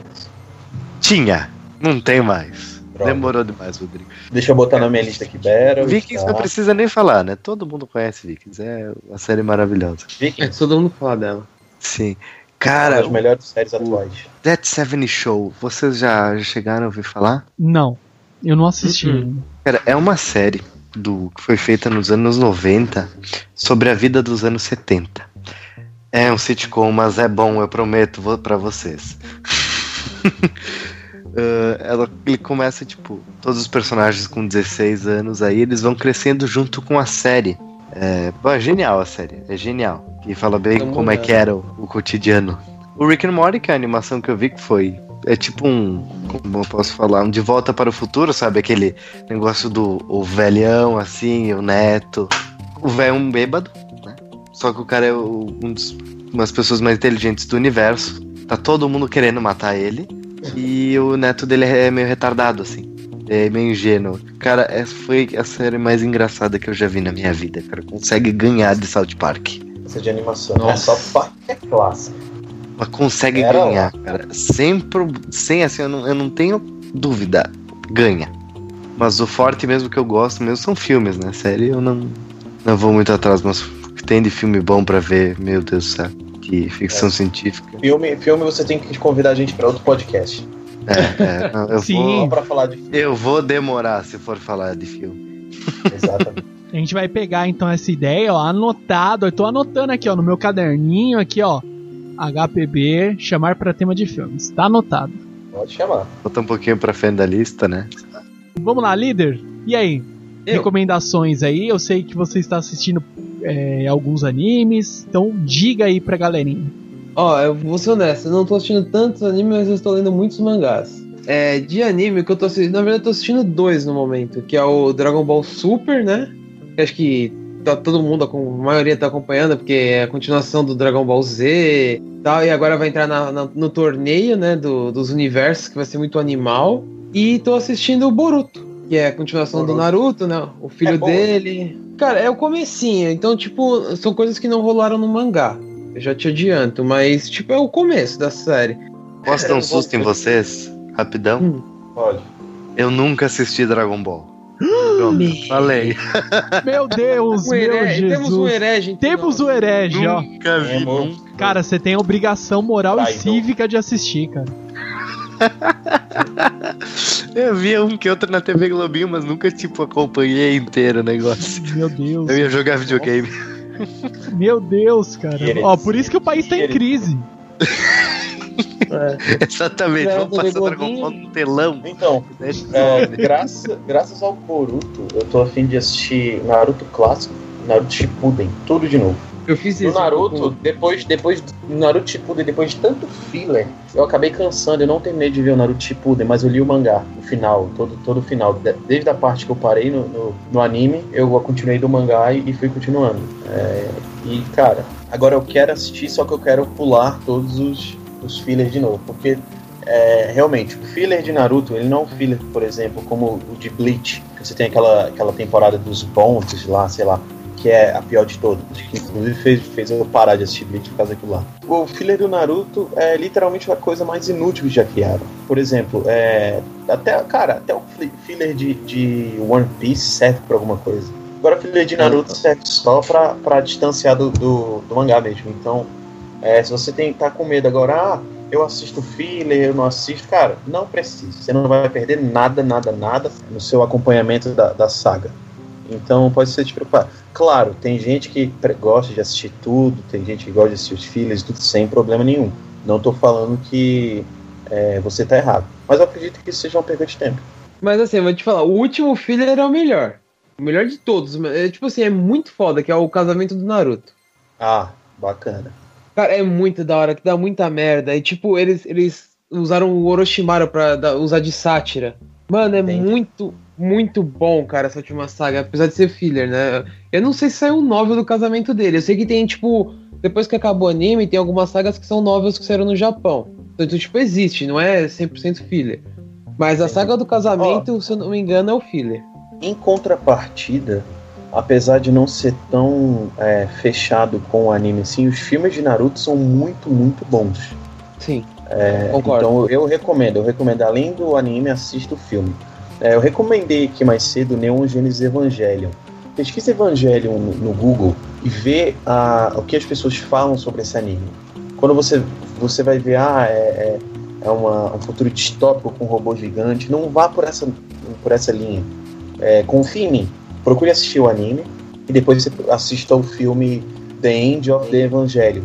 Tinha, não tem mais. Droga. Demorou demais, Rodrigo. Deixa eu botar na minha lista aqui, Battle. Vikings tá. não precisa nem falar, né? Todo mundo conhece Vikings, é uma série maravilhosa. É, Vikings, todo mundo fala dela. Sim. uma Cara, das melhores séries atuais. That 70 Show, vocês já já chegaram a ouvir falar? Não, eu não assisti. Uhum. Cara, é uma série do que foi feita nos anos 90 sobre a vida dos anos 70. É um sitcom, mas é bom, eu prometo vou pra vocês. Eh, ela, ele começa, tipo, todos os personagens com 16 anos aí, eles vão crescendo junto com a série. É, pô, é genial a série, é genial. E fala bem Tamo como é que era o, o cotidiano. O Rick and Morty, que é a animação que eu vi que foi. É tipo um. Como eu posso falar? Um de volta para o futuro, sabe? Aquele negócio do o velhão, assim, o neto. O velho é um bêbado, né? Só que o cara é o- um dos, uma das pessoas mais inteligentes do universo. Tá todo mundo querendo matar ele. E o neto dele é meio retardado, assim. É meio ingênuo. Cara, essa foi a série mais engraçada que eu já vi na minha vida, cara. Consegue ganhar de South Park. Essa de animação. Nossa. É só parte é clássica. Mas consegue Era ganhar, cara. Sem, pro- sem assim, eu não, eu não tenho dúvida. Ganha. Mas o forte mesmo que eu gosto mesmo são filmes, né? Série eu não, não vou muito atrás, mas o que tem de filme bom pra ver, meu Deus do céu. Que ficção É. científica. Filme, filme você tem que convidar a gente pra outro podcast. É, é, não, eu, Sim. Vou, pra falar de filme. eu vou demorar se for falar de filme. Exatamente. A gente vai pegar então essa ideia, ó, anotado. Eu tô anotando aqui, ó, no meu caderninho, aqui, ó. HPB, chamar pra tema de filmes. Tá anotado. Pode chamar. Bota um pouquinho pra frente da lista, né? Vamos lá, líder? E aí? Eu? Recomendações aí? Eu sei que você está assistindo é, alguns animes, então diga aí pra galerinha. Ó, eu vou ser honesto, eu não tô assistindo tantos animes, mas eu estou lendo muitos mangás. É, de anime que eu tô assistindo, na verdade eu tô assistindo dois no momento, que é o Dragon Ball Super, né? Que acho que tá todo mundo, a maioria tá acompanhando, porque é a continuação do Dragon Ball Z e tal, e agora vai entrar na- na- no torneio, né, do- dos universos, que vai ser muito animal. E tô assistindo o Boruto, que é a continuação do Boruto. Naruto, né? O filho É bom, dele. Cara, é o comecinho, então, tipo, são coisas que não rolaram no mangá. Eu já te adianto, mas, tipo, é o começo da série. Posso dar um susto em vocês? Rapidão? Hum. Olha. Eu nunca assisti Dragon Ball. Pronto, Meu. falei. Meu Deus, Um meu herege, Jesus. temos um herege. entre Temos o herege, ó. Nunca vi, É, nunca. Cara, você tem a obrigação moral e Traidor. cívica de assistir, cara. Eu via um que outro na TV Globinho, mas nunca, tipo, acompanhei inteiro o negócio. Meu Deus. Eu ia jogar videogame. Meu Deus, cara. Heresia. Ó, por isso que o país tá em crise. É. Exatamente, É, vamos passar Dragon Globinho. Ball no telão. Então, é, graças, graças ao Boruto, eu tô afim de assistir Naruto clássico, Naruto Shippuden, tudo de novo. Eu fiz No isso. Naruto, depois, depois do Naruto Shippuden, depois de tanto filler, eu acabei cansando, eu não terminei de ver o Naruto Shippuden, mas eu li o mangá, o final, todo, todo o final. De- Desde a parte que eu parei no, no, no anime, eu continuei do mangá e, e fui continuando. É, e, cara, agora eu quero assistir, só que eu quero pular todos os, os fillers de novo, porque é, realmente, o filler de Naruto, ele não é um filler, por exemplo, como o de Bleach, que você tem aquela, aquela temporada dos bondes lá, sei lá, que é a pior de todas, que inclusive fez, fez eu parar de assistir Bleach por causa daquilo lá. O filler do Naruto é literalmente a coisa mais inútil que já criaram. Por exemplo, é, até, cara, até o filler de, de One Piece serve pra alguma coisa. Agora o filler de Naruto serve só pra, pra distanciar do, do, do mangá mesmo. Então, é, se você tem, tá com medo agora, ah, eu assisto filler, eu não assisto, cara, não precisa. Você não vai perder nada, nada, nada no seu acompanhamento da, da saga. Então pode ser te preocupar. Claro, tem gente que gosta de assistir tudo, tem gente que gosta de assistir os fillers, tudo sem problema nenhum. Não tô falando que é, você tá errado. Mas eu acredito que isso seja uma perda de tempo. Mas assim, eu vou te falar, o último filler é o melhor. O melhor de todos. É, tipo assim, é muito foda, que é o casamento do Naruto. Ah, bacana. Cara, é muito da hora, que dá muita merda. E tipo, eles, eles usaram o Orochimaru pra dar- usar de sátira. Mano, é Sim. muito, muito bom, cara, essa última saga, apesar de ser filler, né? Eu não sei se saiu um novel do casamento dele. Eu sei que tem, tipo, depois que acabou o anime, tem algumas sagas que são novels que saíram no Japão. Então, tipo, existe, não é 100% filler. Mas a saga do casamento, se eu não me engano, é o filler. Em contrapartida, apesar de não ser tão é, fechado com o anime assim, os filmes de Naruto são muito, muito bons. Sim, É, então eu recomendo, eu recomendo, além do anime, assista o filme. É, eu recomendei aqui mais cedo Neon Genesis Evangelion. Pesquisa Evangelion no, no Google e vê o que as pessoas falam sobre esse anime. Quando você, você vai ver, ah, é, é, é uma- um futuro distópico com um robô gigante, não vá por essa, por essa linha. É, confie em mim. Procure assistir o anime e depois você assista o filme The End of the Evangelion,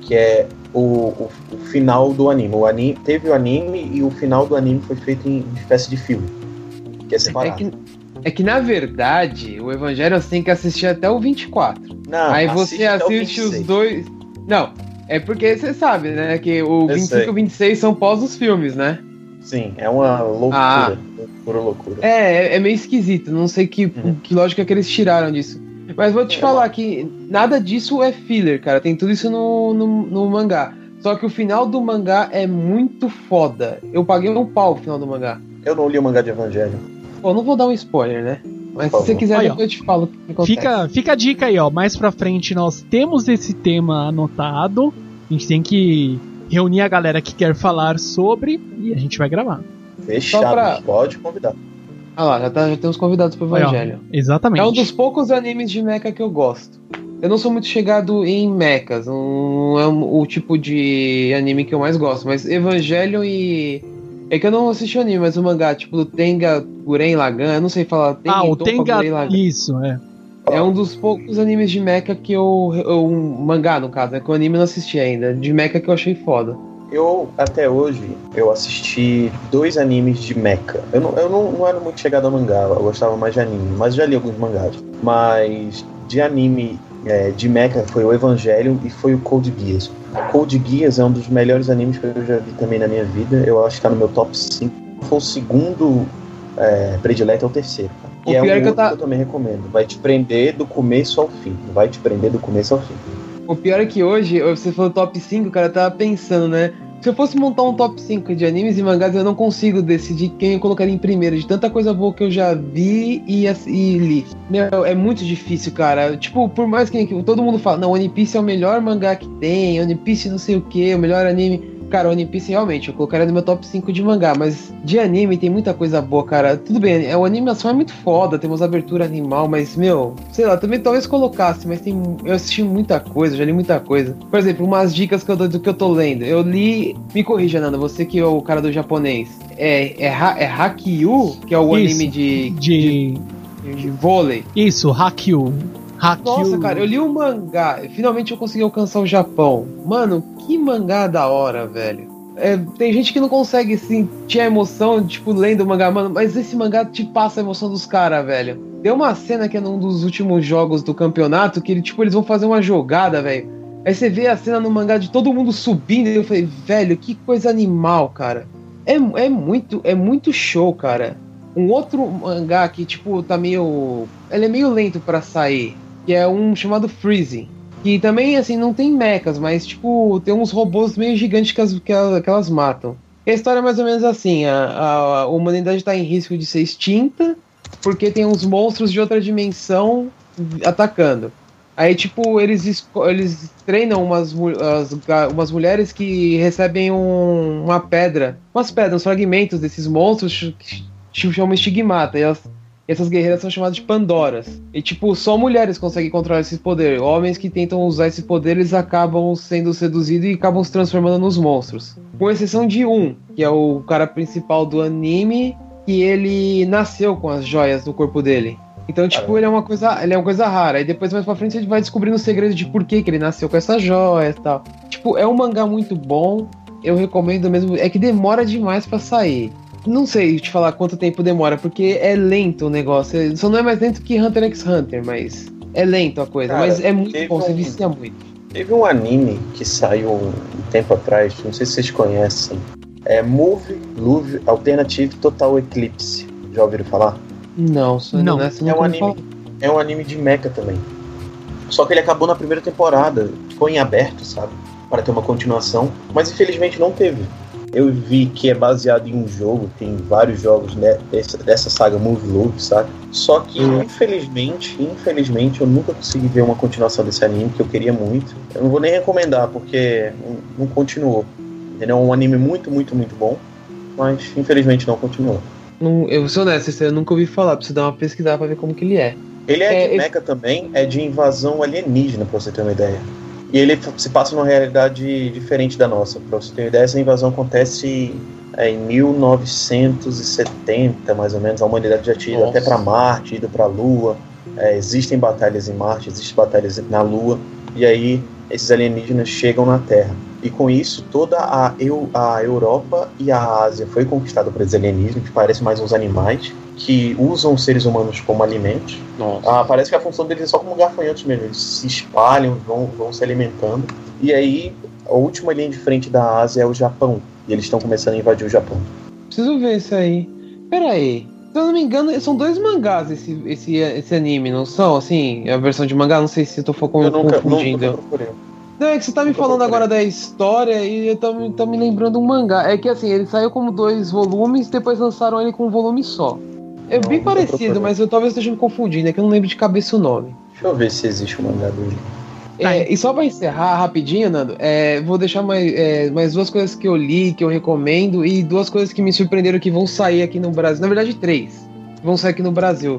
que é o, o, o final do anime. O anime. Teve o anime e o final do anime foi feito em espécie de filme. Que é É separado. que, é que, na verdade, o Evangelho você tem que assistir até o 24. Não, Aí você assiste os 26. dois. Não, é porque você sabe, né? Que o Eu 25 sei. e o 26 são pós os filmes, né? Sim, é uma loucura. Ah. Loucura, loucura. É, é- é meio esquisito. Não sei que, Uhum. que lógica que eles tiraram disso. Mas vou te É, falar que nada disso é filler, cara. Tem tudo isso no, no, no mangá. Só que o final do mangá é muito foda. Eu paguei um pau no final do mangá. Eu não li o mangá de Evangelho. Bom, não vou dar um spoiler, né? Mas se você quiser, Aí, eu te falo o que acontece. Fica, fica a dica aí, ó. Mais pra frente nós temos esse tema anotado. A gente tem que reunir a galera que quer falar sobre e a gente vai gravar. Fechado, pra- pode convidar. Ah lá, já, tá, já temos convidados pro Aí. Evangelho. Exatamente. É um dos poucos animes de mecha que eu gosto. Eu não sou muito chegado em mechas, não é o tipo de anime que eu mais gosto, mas Evangelion e. É que eu não assisti o anime, mas o mangá, tipo do Tenga Guren Lagan, eu não sei falar. ah, o Tenga. Guren Lagan. Isso, é. É um dos poucos animes de mecha que eu. eu um mangá, no caso, né? Que o anime eu não assisti ainda. De mecha que eu achei foda. Eu, até hoje, eu assisti dois animes de mecha. Eu não, eu não, não era muito chegado a mangá, eu gostava mais de anime, mas já li alguns mangás. Mas de anime é, de mecha foi o Evangelion e foi o Code Geass. Code Geass é um dos melhores animes que eu já vi também na minha vida. Eu acho que tá no meu top 5. Foi o segundo é, predileto, é o terceiro. cara. O E é um é que eu outro tá- que eu também recomendo. Vai te prender do começo ao fim. Vai te prender do começo ao fim. O pior é que hoje, você falou top 5, cara, eu tava pensando, né? Se eu fosse montar um top 5 de animes e mangás, eu não consigo decidir quem eu colocaria em primeiro, de tanta coisa boa que eu já vi e, e li. Meu, é muito difícil, cara. Tipo, por mais que todo mundo fala, não, One Piece é o melhor mangá que tem, One Piece não sei o que, o melhor anime. Cara, One Piece realmente, eu colocaria no meu top 5 de mangá, mas de anime tem muita coisa boa, cara. Tudo bem, é, a animação é muito foda, temos abertura animal, mas, meu, sei lá, também talvez colocasse, mas tem. Eu assisti muita coisa, já li muita coisa. Por exemplo, umas dicas que eu dou do que eu tô lendo. Eu li. Me corrija, Nanda, você que é o cara do japonês. É, é, Ha- é Hakyu, que é o Isso. anime de, De. de, de vôlei. Isso, Hakyu. Hakyu. Nossa, cara, eu li o mangá. Finalmente eu consegui alcançar o Japão. Mano, que mangá da hora, velho. É, tem gente que não consegue sentir a emoção, tipo, lendo o mangá, mano, mas esse mangá te passa a emoção dos caras, velho. Tem uma cena que é num dos últimos jogos do campeonato que, ele, tipo, eles vão fazer uma jogada, velho. Aí você vê a cena no mangá de todo mundo subindo e eu falei, velho, que coisa animal, cara. É, é muito, é muito show, cara. Um outro mangá que, tipo, tá meio. Ele é meio lento pra sair. Que é um chamado Freezing. Que também, assim, não tem mechas, mas, tipo, tem uns robôs meio gigantes que, as, que, elas, que elas matam. E a história é mais ou menos assim: a, a, a humanidade tá em risco de ser extinta, porque tem uns monstros de outra dimensão atacando. Aí, tipo, eles, eles treinam umas, as umas mulheres que recebem um- uma pedra, umas pedras, uns fragmentos desses monstros que ch- chamam estigmata. E elas, essas guerreiras são chamadas de Pandoras. E, tipo, só mulheres conseguem controlar esse poder. Homens que tentam usar esse poder, eles acabam sendo seduzidos e acabam se transformando nos monstros. Com exceção de um, que é o cara principal do anime, que ele nasceu com as joias no corpo dele. Então, tipo, ele é uma coisa, ele é uma coisa rara. E depois mais pra frente a gente vai descobrindo o segredo de por que, que ele nasceu com essas joias e tal. Tipo, é um mangá muito bom. Eu recomendo mesmo. É que demora demais pra sair. Não sei te falar quanto tempo demora, porque é lento o negócio. É- Só não é mais lento que Hunter x Hunter, mas é lento a coisa. Cara, mas é muito bom, você um- vicia muito. Teve um anime que saiu um tempo atrás, não sei se vocês conhecem, É Move, Luve, Alternative Total Eclipse. Já ouviram falar? Não, Não. nessa É um nunca ouvi anime, falar. é um anime de mecha também. Só que ele acabou na primeira temporada, ficou em aberto, sabe? Para ter uma continuação, mas infelizmente não teve. Eu vi que é baseado em um jogo, tem vários jogos né, dessa, dessa saga Move Love, sabe? Só que Uhum. infelizmente, infelizmente eu nunca consegui ver uma continuação desse anime que eu queria muito. Eu não vou nem recomendar porque não, continuou. Ele é um anime muito, muito, muito bom, mas infelizmente não continuou. Não, eu vou ser honesto, eu nunca ouvi falar, preciso dar uma pesquisada pra ver como que ele é. Ele é, É, de esse- mecha também, é de invasão alienígena, pra você ter uma ideia. E ele se passa numa realidade diferente da nossa. Pra você ter ideia, essa invasão acontece é, em 1970, mais ou menos. A humanidade já tinha ido Nossa. até pra Marte, ido pra Lua. É, existem batalhas em Marte, existem batalhas na Lua. E aí, esses alienígenas chegam na Terra. E com isso, toda a, Eu- a Europa e a Ásia foi conquistada por esses alienígenas, que parecem mais uns animais, que usam os seres humanos como alimentos. Ah, parece que a função deles é só como gafanhotos mesmo. Eles se espalham, vão, vão se alimentando. E aí, a última linha de frente da Ásia é o Japão. E eles estão começando a invadir o Japão. Preciso ver isso aí. Pera aí. Se eu não me engano, são dois mangás esse, esse, esse anime, não são? Assim, a versão de mangá, não sei se eu tô eu nunca, confundindo. nunca procurei. Não, é que você tá me falando agora da história e eu tô, me- tô me lembrando um mangá. É que assim, ele saiu como dois volumes, depois lançaram ele com um volume só. É Não, bem parecido, mas eu talvez esteja me confundindo, é que eu não lembro de cabeça o nome. Deixa eu ver se existe um mangá dele. Tá, É, e só pra encerrar rapidinho, Nando, é, vou deixar mais, é, mais duas coisas que eu li, que eu recomendo, e duas coisas que me surpreenderam que vão sair aqui no Brasil. Na verdade, três. que Vão sair aqui no Brasil.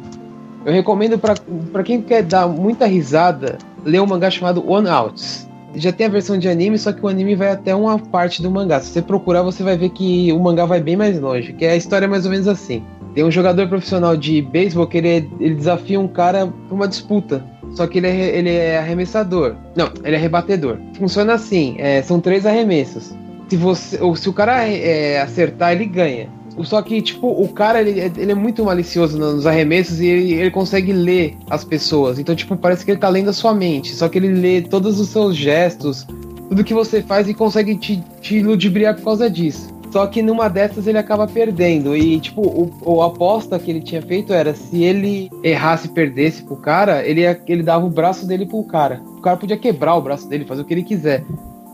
Eu recomendo pra quem quer dar muita risada, ler um mangá chamado One Outs. Já tem a versão de anime, só que o anime vai até uma parte do mangá. Se você procurar, você vai ver que o mangá vai bem mais longe. Que a história é mais ou menos assim. Tem um jogador profissional de beisebol que ele, ele desafia um cara pra uma disputa. Só que ele é, ele é arremessador. Não, ele é rebatedor. Funciona assim: é, são três arremessos. Se, você, ou se o cara é, acertar, ele ganha. Só que, tipo, o cara ele, ele é muito malicioso nos arremessos e ele, ele consegue ler as pessoas. Então, tipo, parece que ele tá lendo a sua mente. Só que ele lê todos os seus gestos, tudo que você faz e consegue te, te ludibriar por causa disso. Só que numa dessas ele acaba perdendo. E, tipo, o, o aposta que ele tinha feito era se ele errasse e perdesse pro cara, ele, ele dava o braço dele pro cara. O cara podia quebrar o braço dele, fazer o que ele quiser.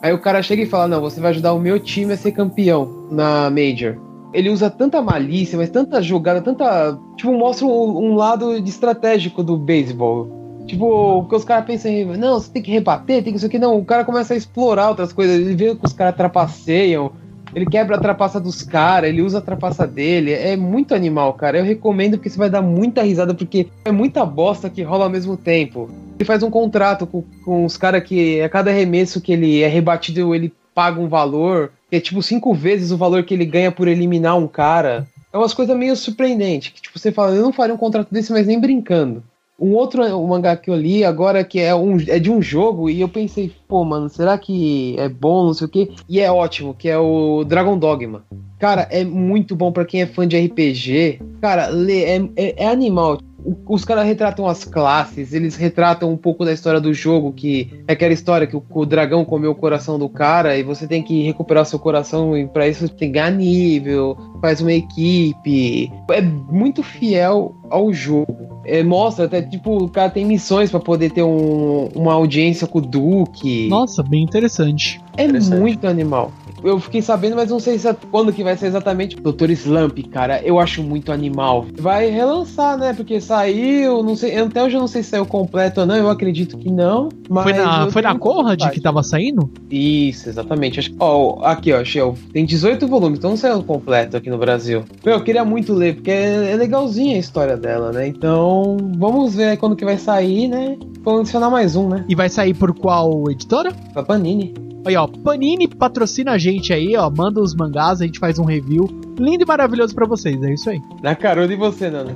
Aí o cara chega e fala: Não, você vai ajudar o meu time a ser campeão na Major. Ele usa tanta malícia, mas tanta jogada, tanta. Tipo, mostra um, um lado estratégico do beisebol. Tipo, porque os caras pensam em. Não, você tem que rebater, tem que isso aqui. Não, o cara começa a explorar outras coisas. Ele vê que os caras trapaceiam. Ele quebra a trapaça dos caras, ele usa a trapaça dele. É muito animal, cara. Eu recomendo porque você vai dar muita risada, porque é muita bosta que rola ao mesmo tempo. Ele faz um contrato com, com os caras que a cada arremesso que ele é rebatido, ele paga um valor, que é tipo cinco vezes o valor que ele ganha por eliminar um cara. É umas coisas meio surpreendentes, que tipo, você fala, eu não faria um contrato desse, mas nem brincando. Um outro mangá que eu li agora que é, um, é de um jogo e eu pensei, pô, mano, será que é bom, não sei o quê? E é ótimo, que é o Dragon Dogma. Cara, é muito bom pra quem é fã de RPG. Cara, lê, é, é, é animal. Os caras retratam as classes, eles retratam um pouco da história do jogo, que é aquela história que o, o dragão comeu o coração do cara e você tem que recuperar seu coração e pra isso você tem que ganhar nível, faz uma equipe. É muito fiel ao jogo. É, mostra até, tipo, o cara tem missões pra poder ter um- uma audiência com o Duke. Nossa, bem interessante. É Interessante. muito animal. Eu fiquei sabendo, mas não sei se é- quando que vai ser exatamente. Doutor Slump, cara, eu acho muito animal. Vai relançar, né? Porque saiu, não sei, até hoje eu não sei se saiu completo ou não, eu acredito que não. Mas foi na, foi na Conrad que tava saindo? Isso, exatamente. Acho- Ó, aqui, ó, Shell, tem 18 volumes, então não saiu completo aqui no Brasil. Meu, eu queria muito ler, porque é, é legalzinha a história dela, né? Então, vamos ver quando que vai sair, né? Vamos adicionar mais um, né? E vai sair por qual editora? Pra Panini. Aí, ó, Panini patrocina a gente aí, ó, manda os mangás, a gente faz um review lindo e maravilhoso pra vocês, é isso aí. Na carona de você, Nando.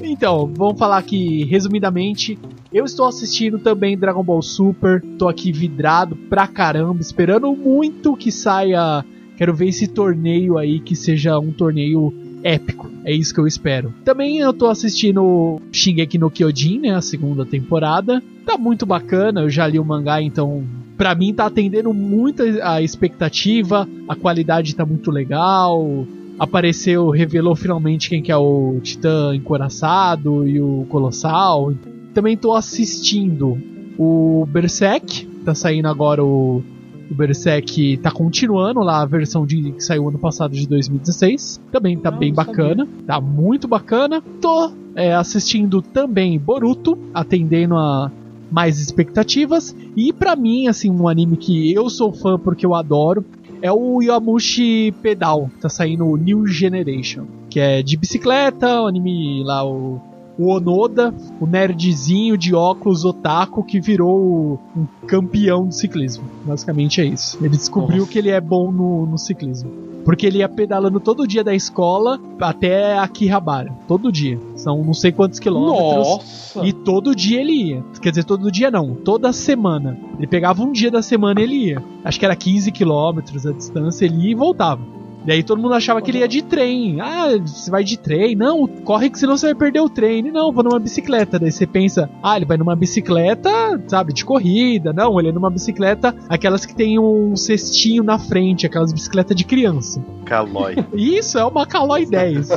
Então, vamos falar aqui resumidamente. Eu estou assistindo também Dragon Ball Super, tô aqui vidrado pra caramba, esperando muito que saia. Quero ver esse torneio aí que seja um torneio épico. É isso que eu espero. Também eu tô assistindo Shingeki no Kyojin, né, a segunda temporada. Tá muito bacana, eu já li o mangá, então pra mim tá atendendo muito a expectativa, a qualidade tá muito legal. Apareceu, revelou finalmente quem que é o Titã Encoraçado e o Colossal. Também tô assistindo o Berserk, tá saindo agora o, o Berserk, tá continuando lá a versão de, que saiu ano passado de 2016. Também tá Não, bem não sabia. bacana, tá muito bacana. Tô é, assistindo também Boruto, atendendo a mais expectativas. E pra mim, assim, um anime que eu sou fã porque eu adoro é o Yamushi Pedal, tá saindo o New Generation, que é de bicicleta, o anime lá, o, o Onoda, o nerdzinho de óculos otaku que virou um campeão do ciclismo. Basicamente é isso. Ele descobriu Nossa. que ele é bom no, no ciclismo. Porque ele ia pedalando todo dia da escola até Akihabara. Todo dia. São não sei quantos quilômetros. Nossa! E todo dia ele ia. Quer dizer, todo dia não, toda semana. Ele pegava um dia da semana e ele ia. Acho que era 15 quilômetros a distância, ele ia e voltava. E aí todo mundo achava que ele ia de trem. Ah, você vai de trem? Não, corre que senão você vai perder o trem. Ele, não, vou numa bicicleta. Daí você pensa, ah, ele vai numa bicicleta, sabe, de corrida. Não, ele é numa bicicleta, aquelas que tem um cestinho na frente, aquelas bicicletas de criança. Calói. Isso é uma Caloi 10.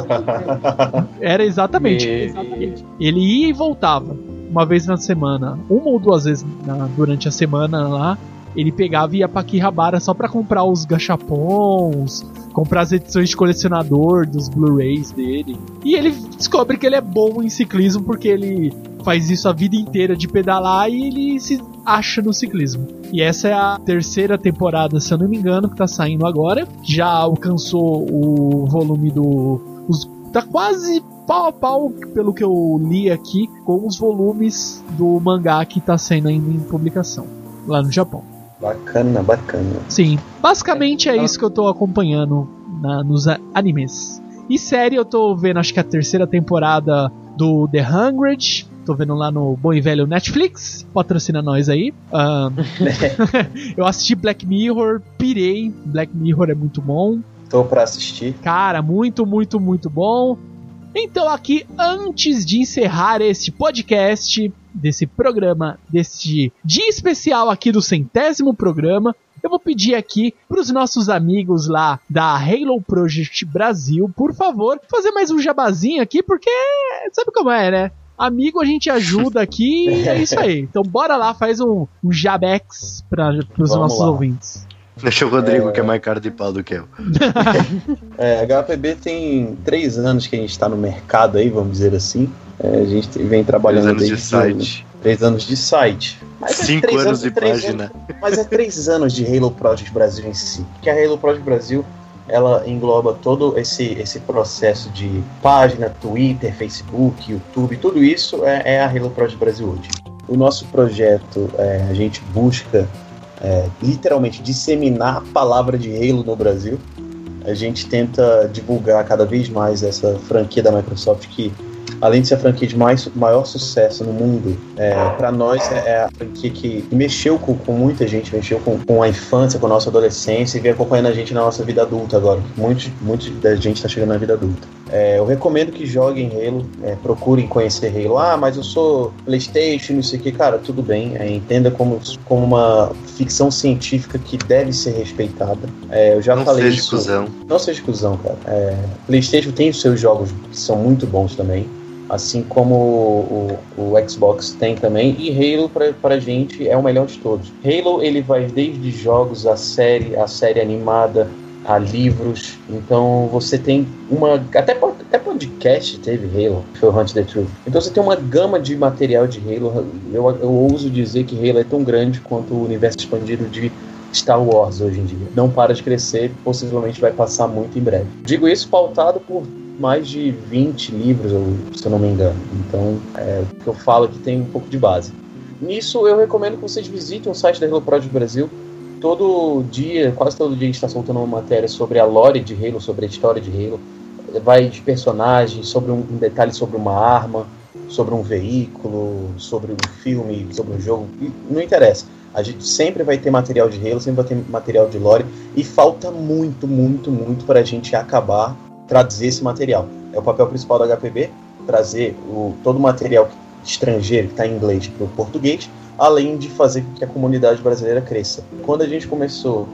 Era exatamente. Me- Ele ia e voltava uma vez na semana, uma ou duas vezes na- durante a semana lá. Ele pegava e ia pra Akihabara só pra comprar os gachapons, comprar as edições de colecionador dos Blu-rays dele. E ele descobre que ele é bom em ciclismo porque ele faz isso a vida inteira de pedalar e ele se acha no ciclismo. E essa é a terceira temporada, se eu não me engano, que tá saindo agora. Já alcançou o volume do. Os, tá quase pau a pau, pelo que eu li aqui, com os volumes do mangá que tá sendo ainda em publicação lá no Japão. Bacana, bacana. Sim, basicamente é isso que eu tô acompanhando na- nos animes. E série eu tô vendo, acho que a terceira temporada do The Hundred. Tô vendo lá no bom e velho Netflix. Patrocina nós aí. Eu assisti Black Mirror, pirei. Black Mirror é muito bom. Tô pra assistir. Cara, muito, muito, muito bom. Então, aqui, antes de encerrar este podcast, desse programa, deste dia especial aqui do centésimo programa, eu vou pedir aqui para os nossos amigos lá da Halo Project Brasil, por favor, fazer mais um jabazinho aqui, porque sabe como é, né? Amigo, a gente ajuda aqui e é isso aí. Então, bora lá, faz um, um jabex para os nossos lá. ouvintes. Deixa o Rodrigo, que é mais cara de pau do que eu. É, a HPB tem três anos que a gente está no mercado aí, vamos dizer assim. É, a gente vem Três trabalhando anos de desde site. três anos de site. Mas é Cinco três anos de três página. anos- mas é três anos de Halo Project Brasil em si. Que a Halo Project Brasil ela engloba todo esse, esse processo de página, Twitter, Facebook, YouTube, tudo isso é, é a Halo Project Brasil hoje. O nosso projeto, é, a gente busca é, literalmente disseminar a palavra de Halo no Brasil. A gente tenta divulgar cada vez mais essa franquia da Microsoft que, além de ser a franquia de mais, maior sucesso no mundo, é, para nós é, é a franquia que mexeu com, com muita gente, mexeu com, com a infância, com a nossa adolescência e vem acompanhando a gente na nossa vida adulta agora. Muitos muito da gente está chegando na vida adulta. É, eu recomendo que joguem Halo, é, procurem conhecer Halo. Ah, mas eu sou PlayStation, não sei o que. Cara, tudo bem. é, entenda como, como uma ficção científica que deve ser respeitada. É, eu já Não falei seja isso. cuzão. Não seja cuzão, cara. PlayStation tem os seus jogos que são muito bons também. Assim como o, o- o Xbox tem também. E Halo, pra, pra gente, é o melhor de todos. Halo, ele vai desde jogos, a série, a série animada, a livros. Então você tem uma. Até, até podcast teve Halo, foi o Hunt the Truth. Então você tem uma gama de material de Halo. Eu, eu ouso dizer que Halo é tão grande quanto o universo expandido de Star Wars hoje em dia. Não para de crescer, possivelmente vai passar muito em breve. Digo isso pautado por mais de 20 livros, se eu não me engano. Então, é, o que eu falo aqui tem um pouco de base. Nisso, eu recomendo que vocês visitem o site da Halo Project Brasil. Todo dia, quase todo dia, a gente está soltando uma matéria sobre a lore de Halo, sobre a história de Halo. Vai de personagens, sobre um, um detalhe sobre uma arma, sobre um veículo, sobre um filme, sobre um jogo. Não interessa. A gente sempre vai ter material de Halo, sempre vai ter material de lore. E falta muito, muito, muito para a gente acabar traduzir esse material. É o papel principal da HPB, trazer o, todo o material estrangeiro que está em inglês para o português, além de fazer com que a comunidade brasileira cresça. Quando a gente começou,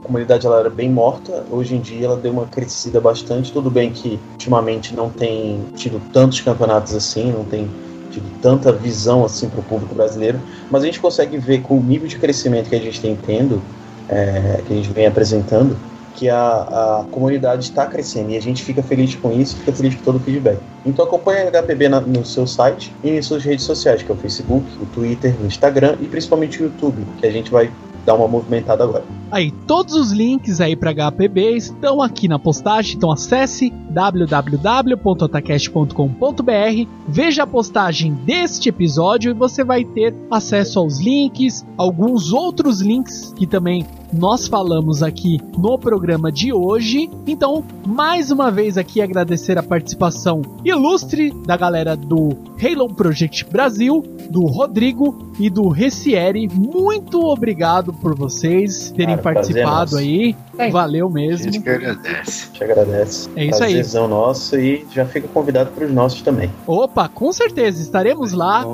a comunidade ela era bem morta, hoje em dia ela deu uma crescida bastante. Tudo bem que ultimamente não tem tido tantos campeonatos assim, não tem tido tanta visão assim para o público brasileiro, mas a gente consegue ver com o nível de crescimento que a gente tem tendo, é, que a gente vem apresentando, que a, a comunidade está crescendo e a gente fica feliz com isso, fica feliz com todo o feedback. Então acompanhe a HPB na, no seu site e em suas redes sociais, que é o Facebook, o Twitter, o Instagram e principalmente o YouTube, que a gente vai dar uma movimentada agora. Aí, todos os links aí para HPB estão aqui na postagem, então acesse www.otacast.com.br, veja a postagem deste episódio e você vai ter acesso aos links, alguns outros links que também nós falamos aqui no programa de hoje. Então, mais uma vez aqui agradecer a participação ilustre da galera do Halo Project Brasil, do Rodrigo e do Recieri. Muito obrigado por vocês terem Cara, participado aí. É. Valeu mesmo. A gente que agradece. Te agradece. É isso aí. Prazerzão nosso e já fica convidado para os nossos também. Opa, com certeza estaremos lá.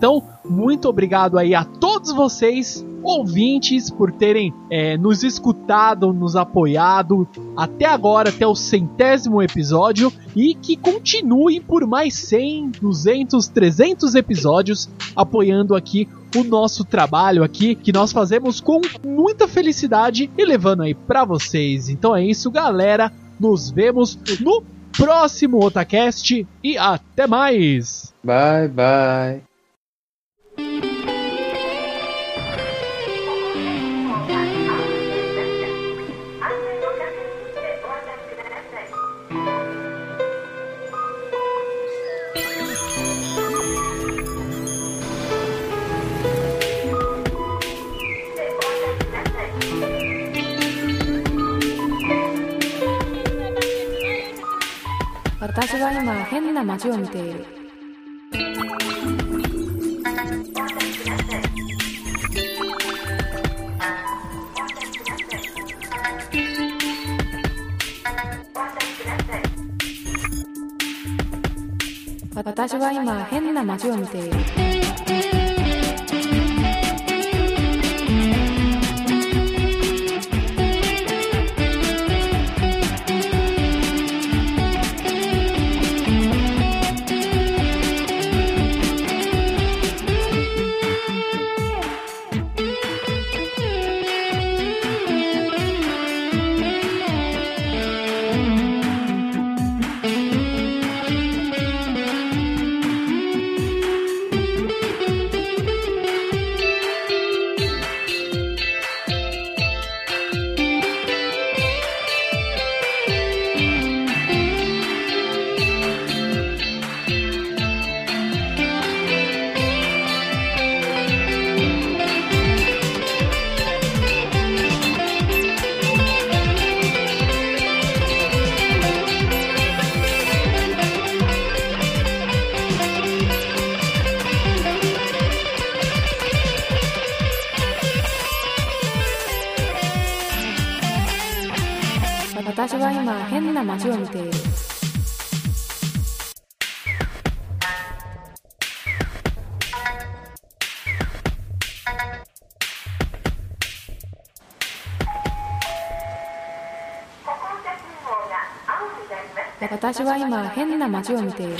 Então, muito obrigado aí a todos vocês ouvintes por terem é, nos escutado, nos apoiado até agora, até o centésimo episódio e que continuem por mais 100, 200, 300 episódios apoiando aqui o nosso trabalho aqui que nós fazemos com muita felicidade e levando aí para vocês. Então é isso, galera. Nos vemos no próximo Otacast e até mais. Bye bye. 私は今変な街を見ている。私は今変な街を見ている。私は今変な街を見ている。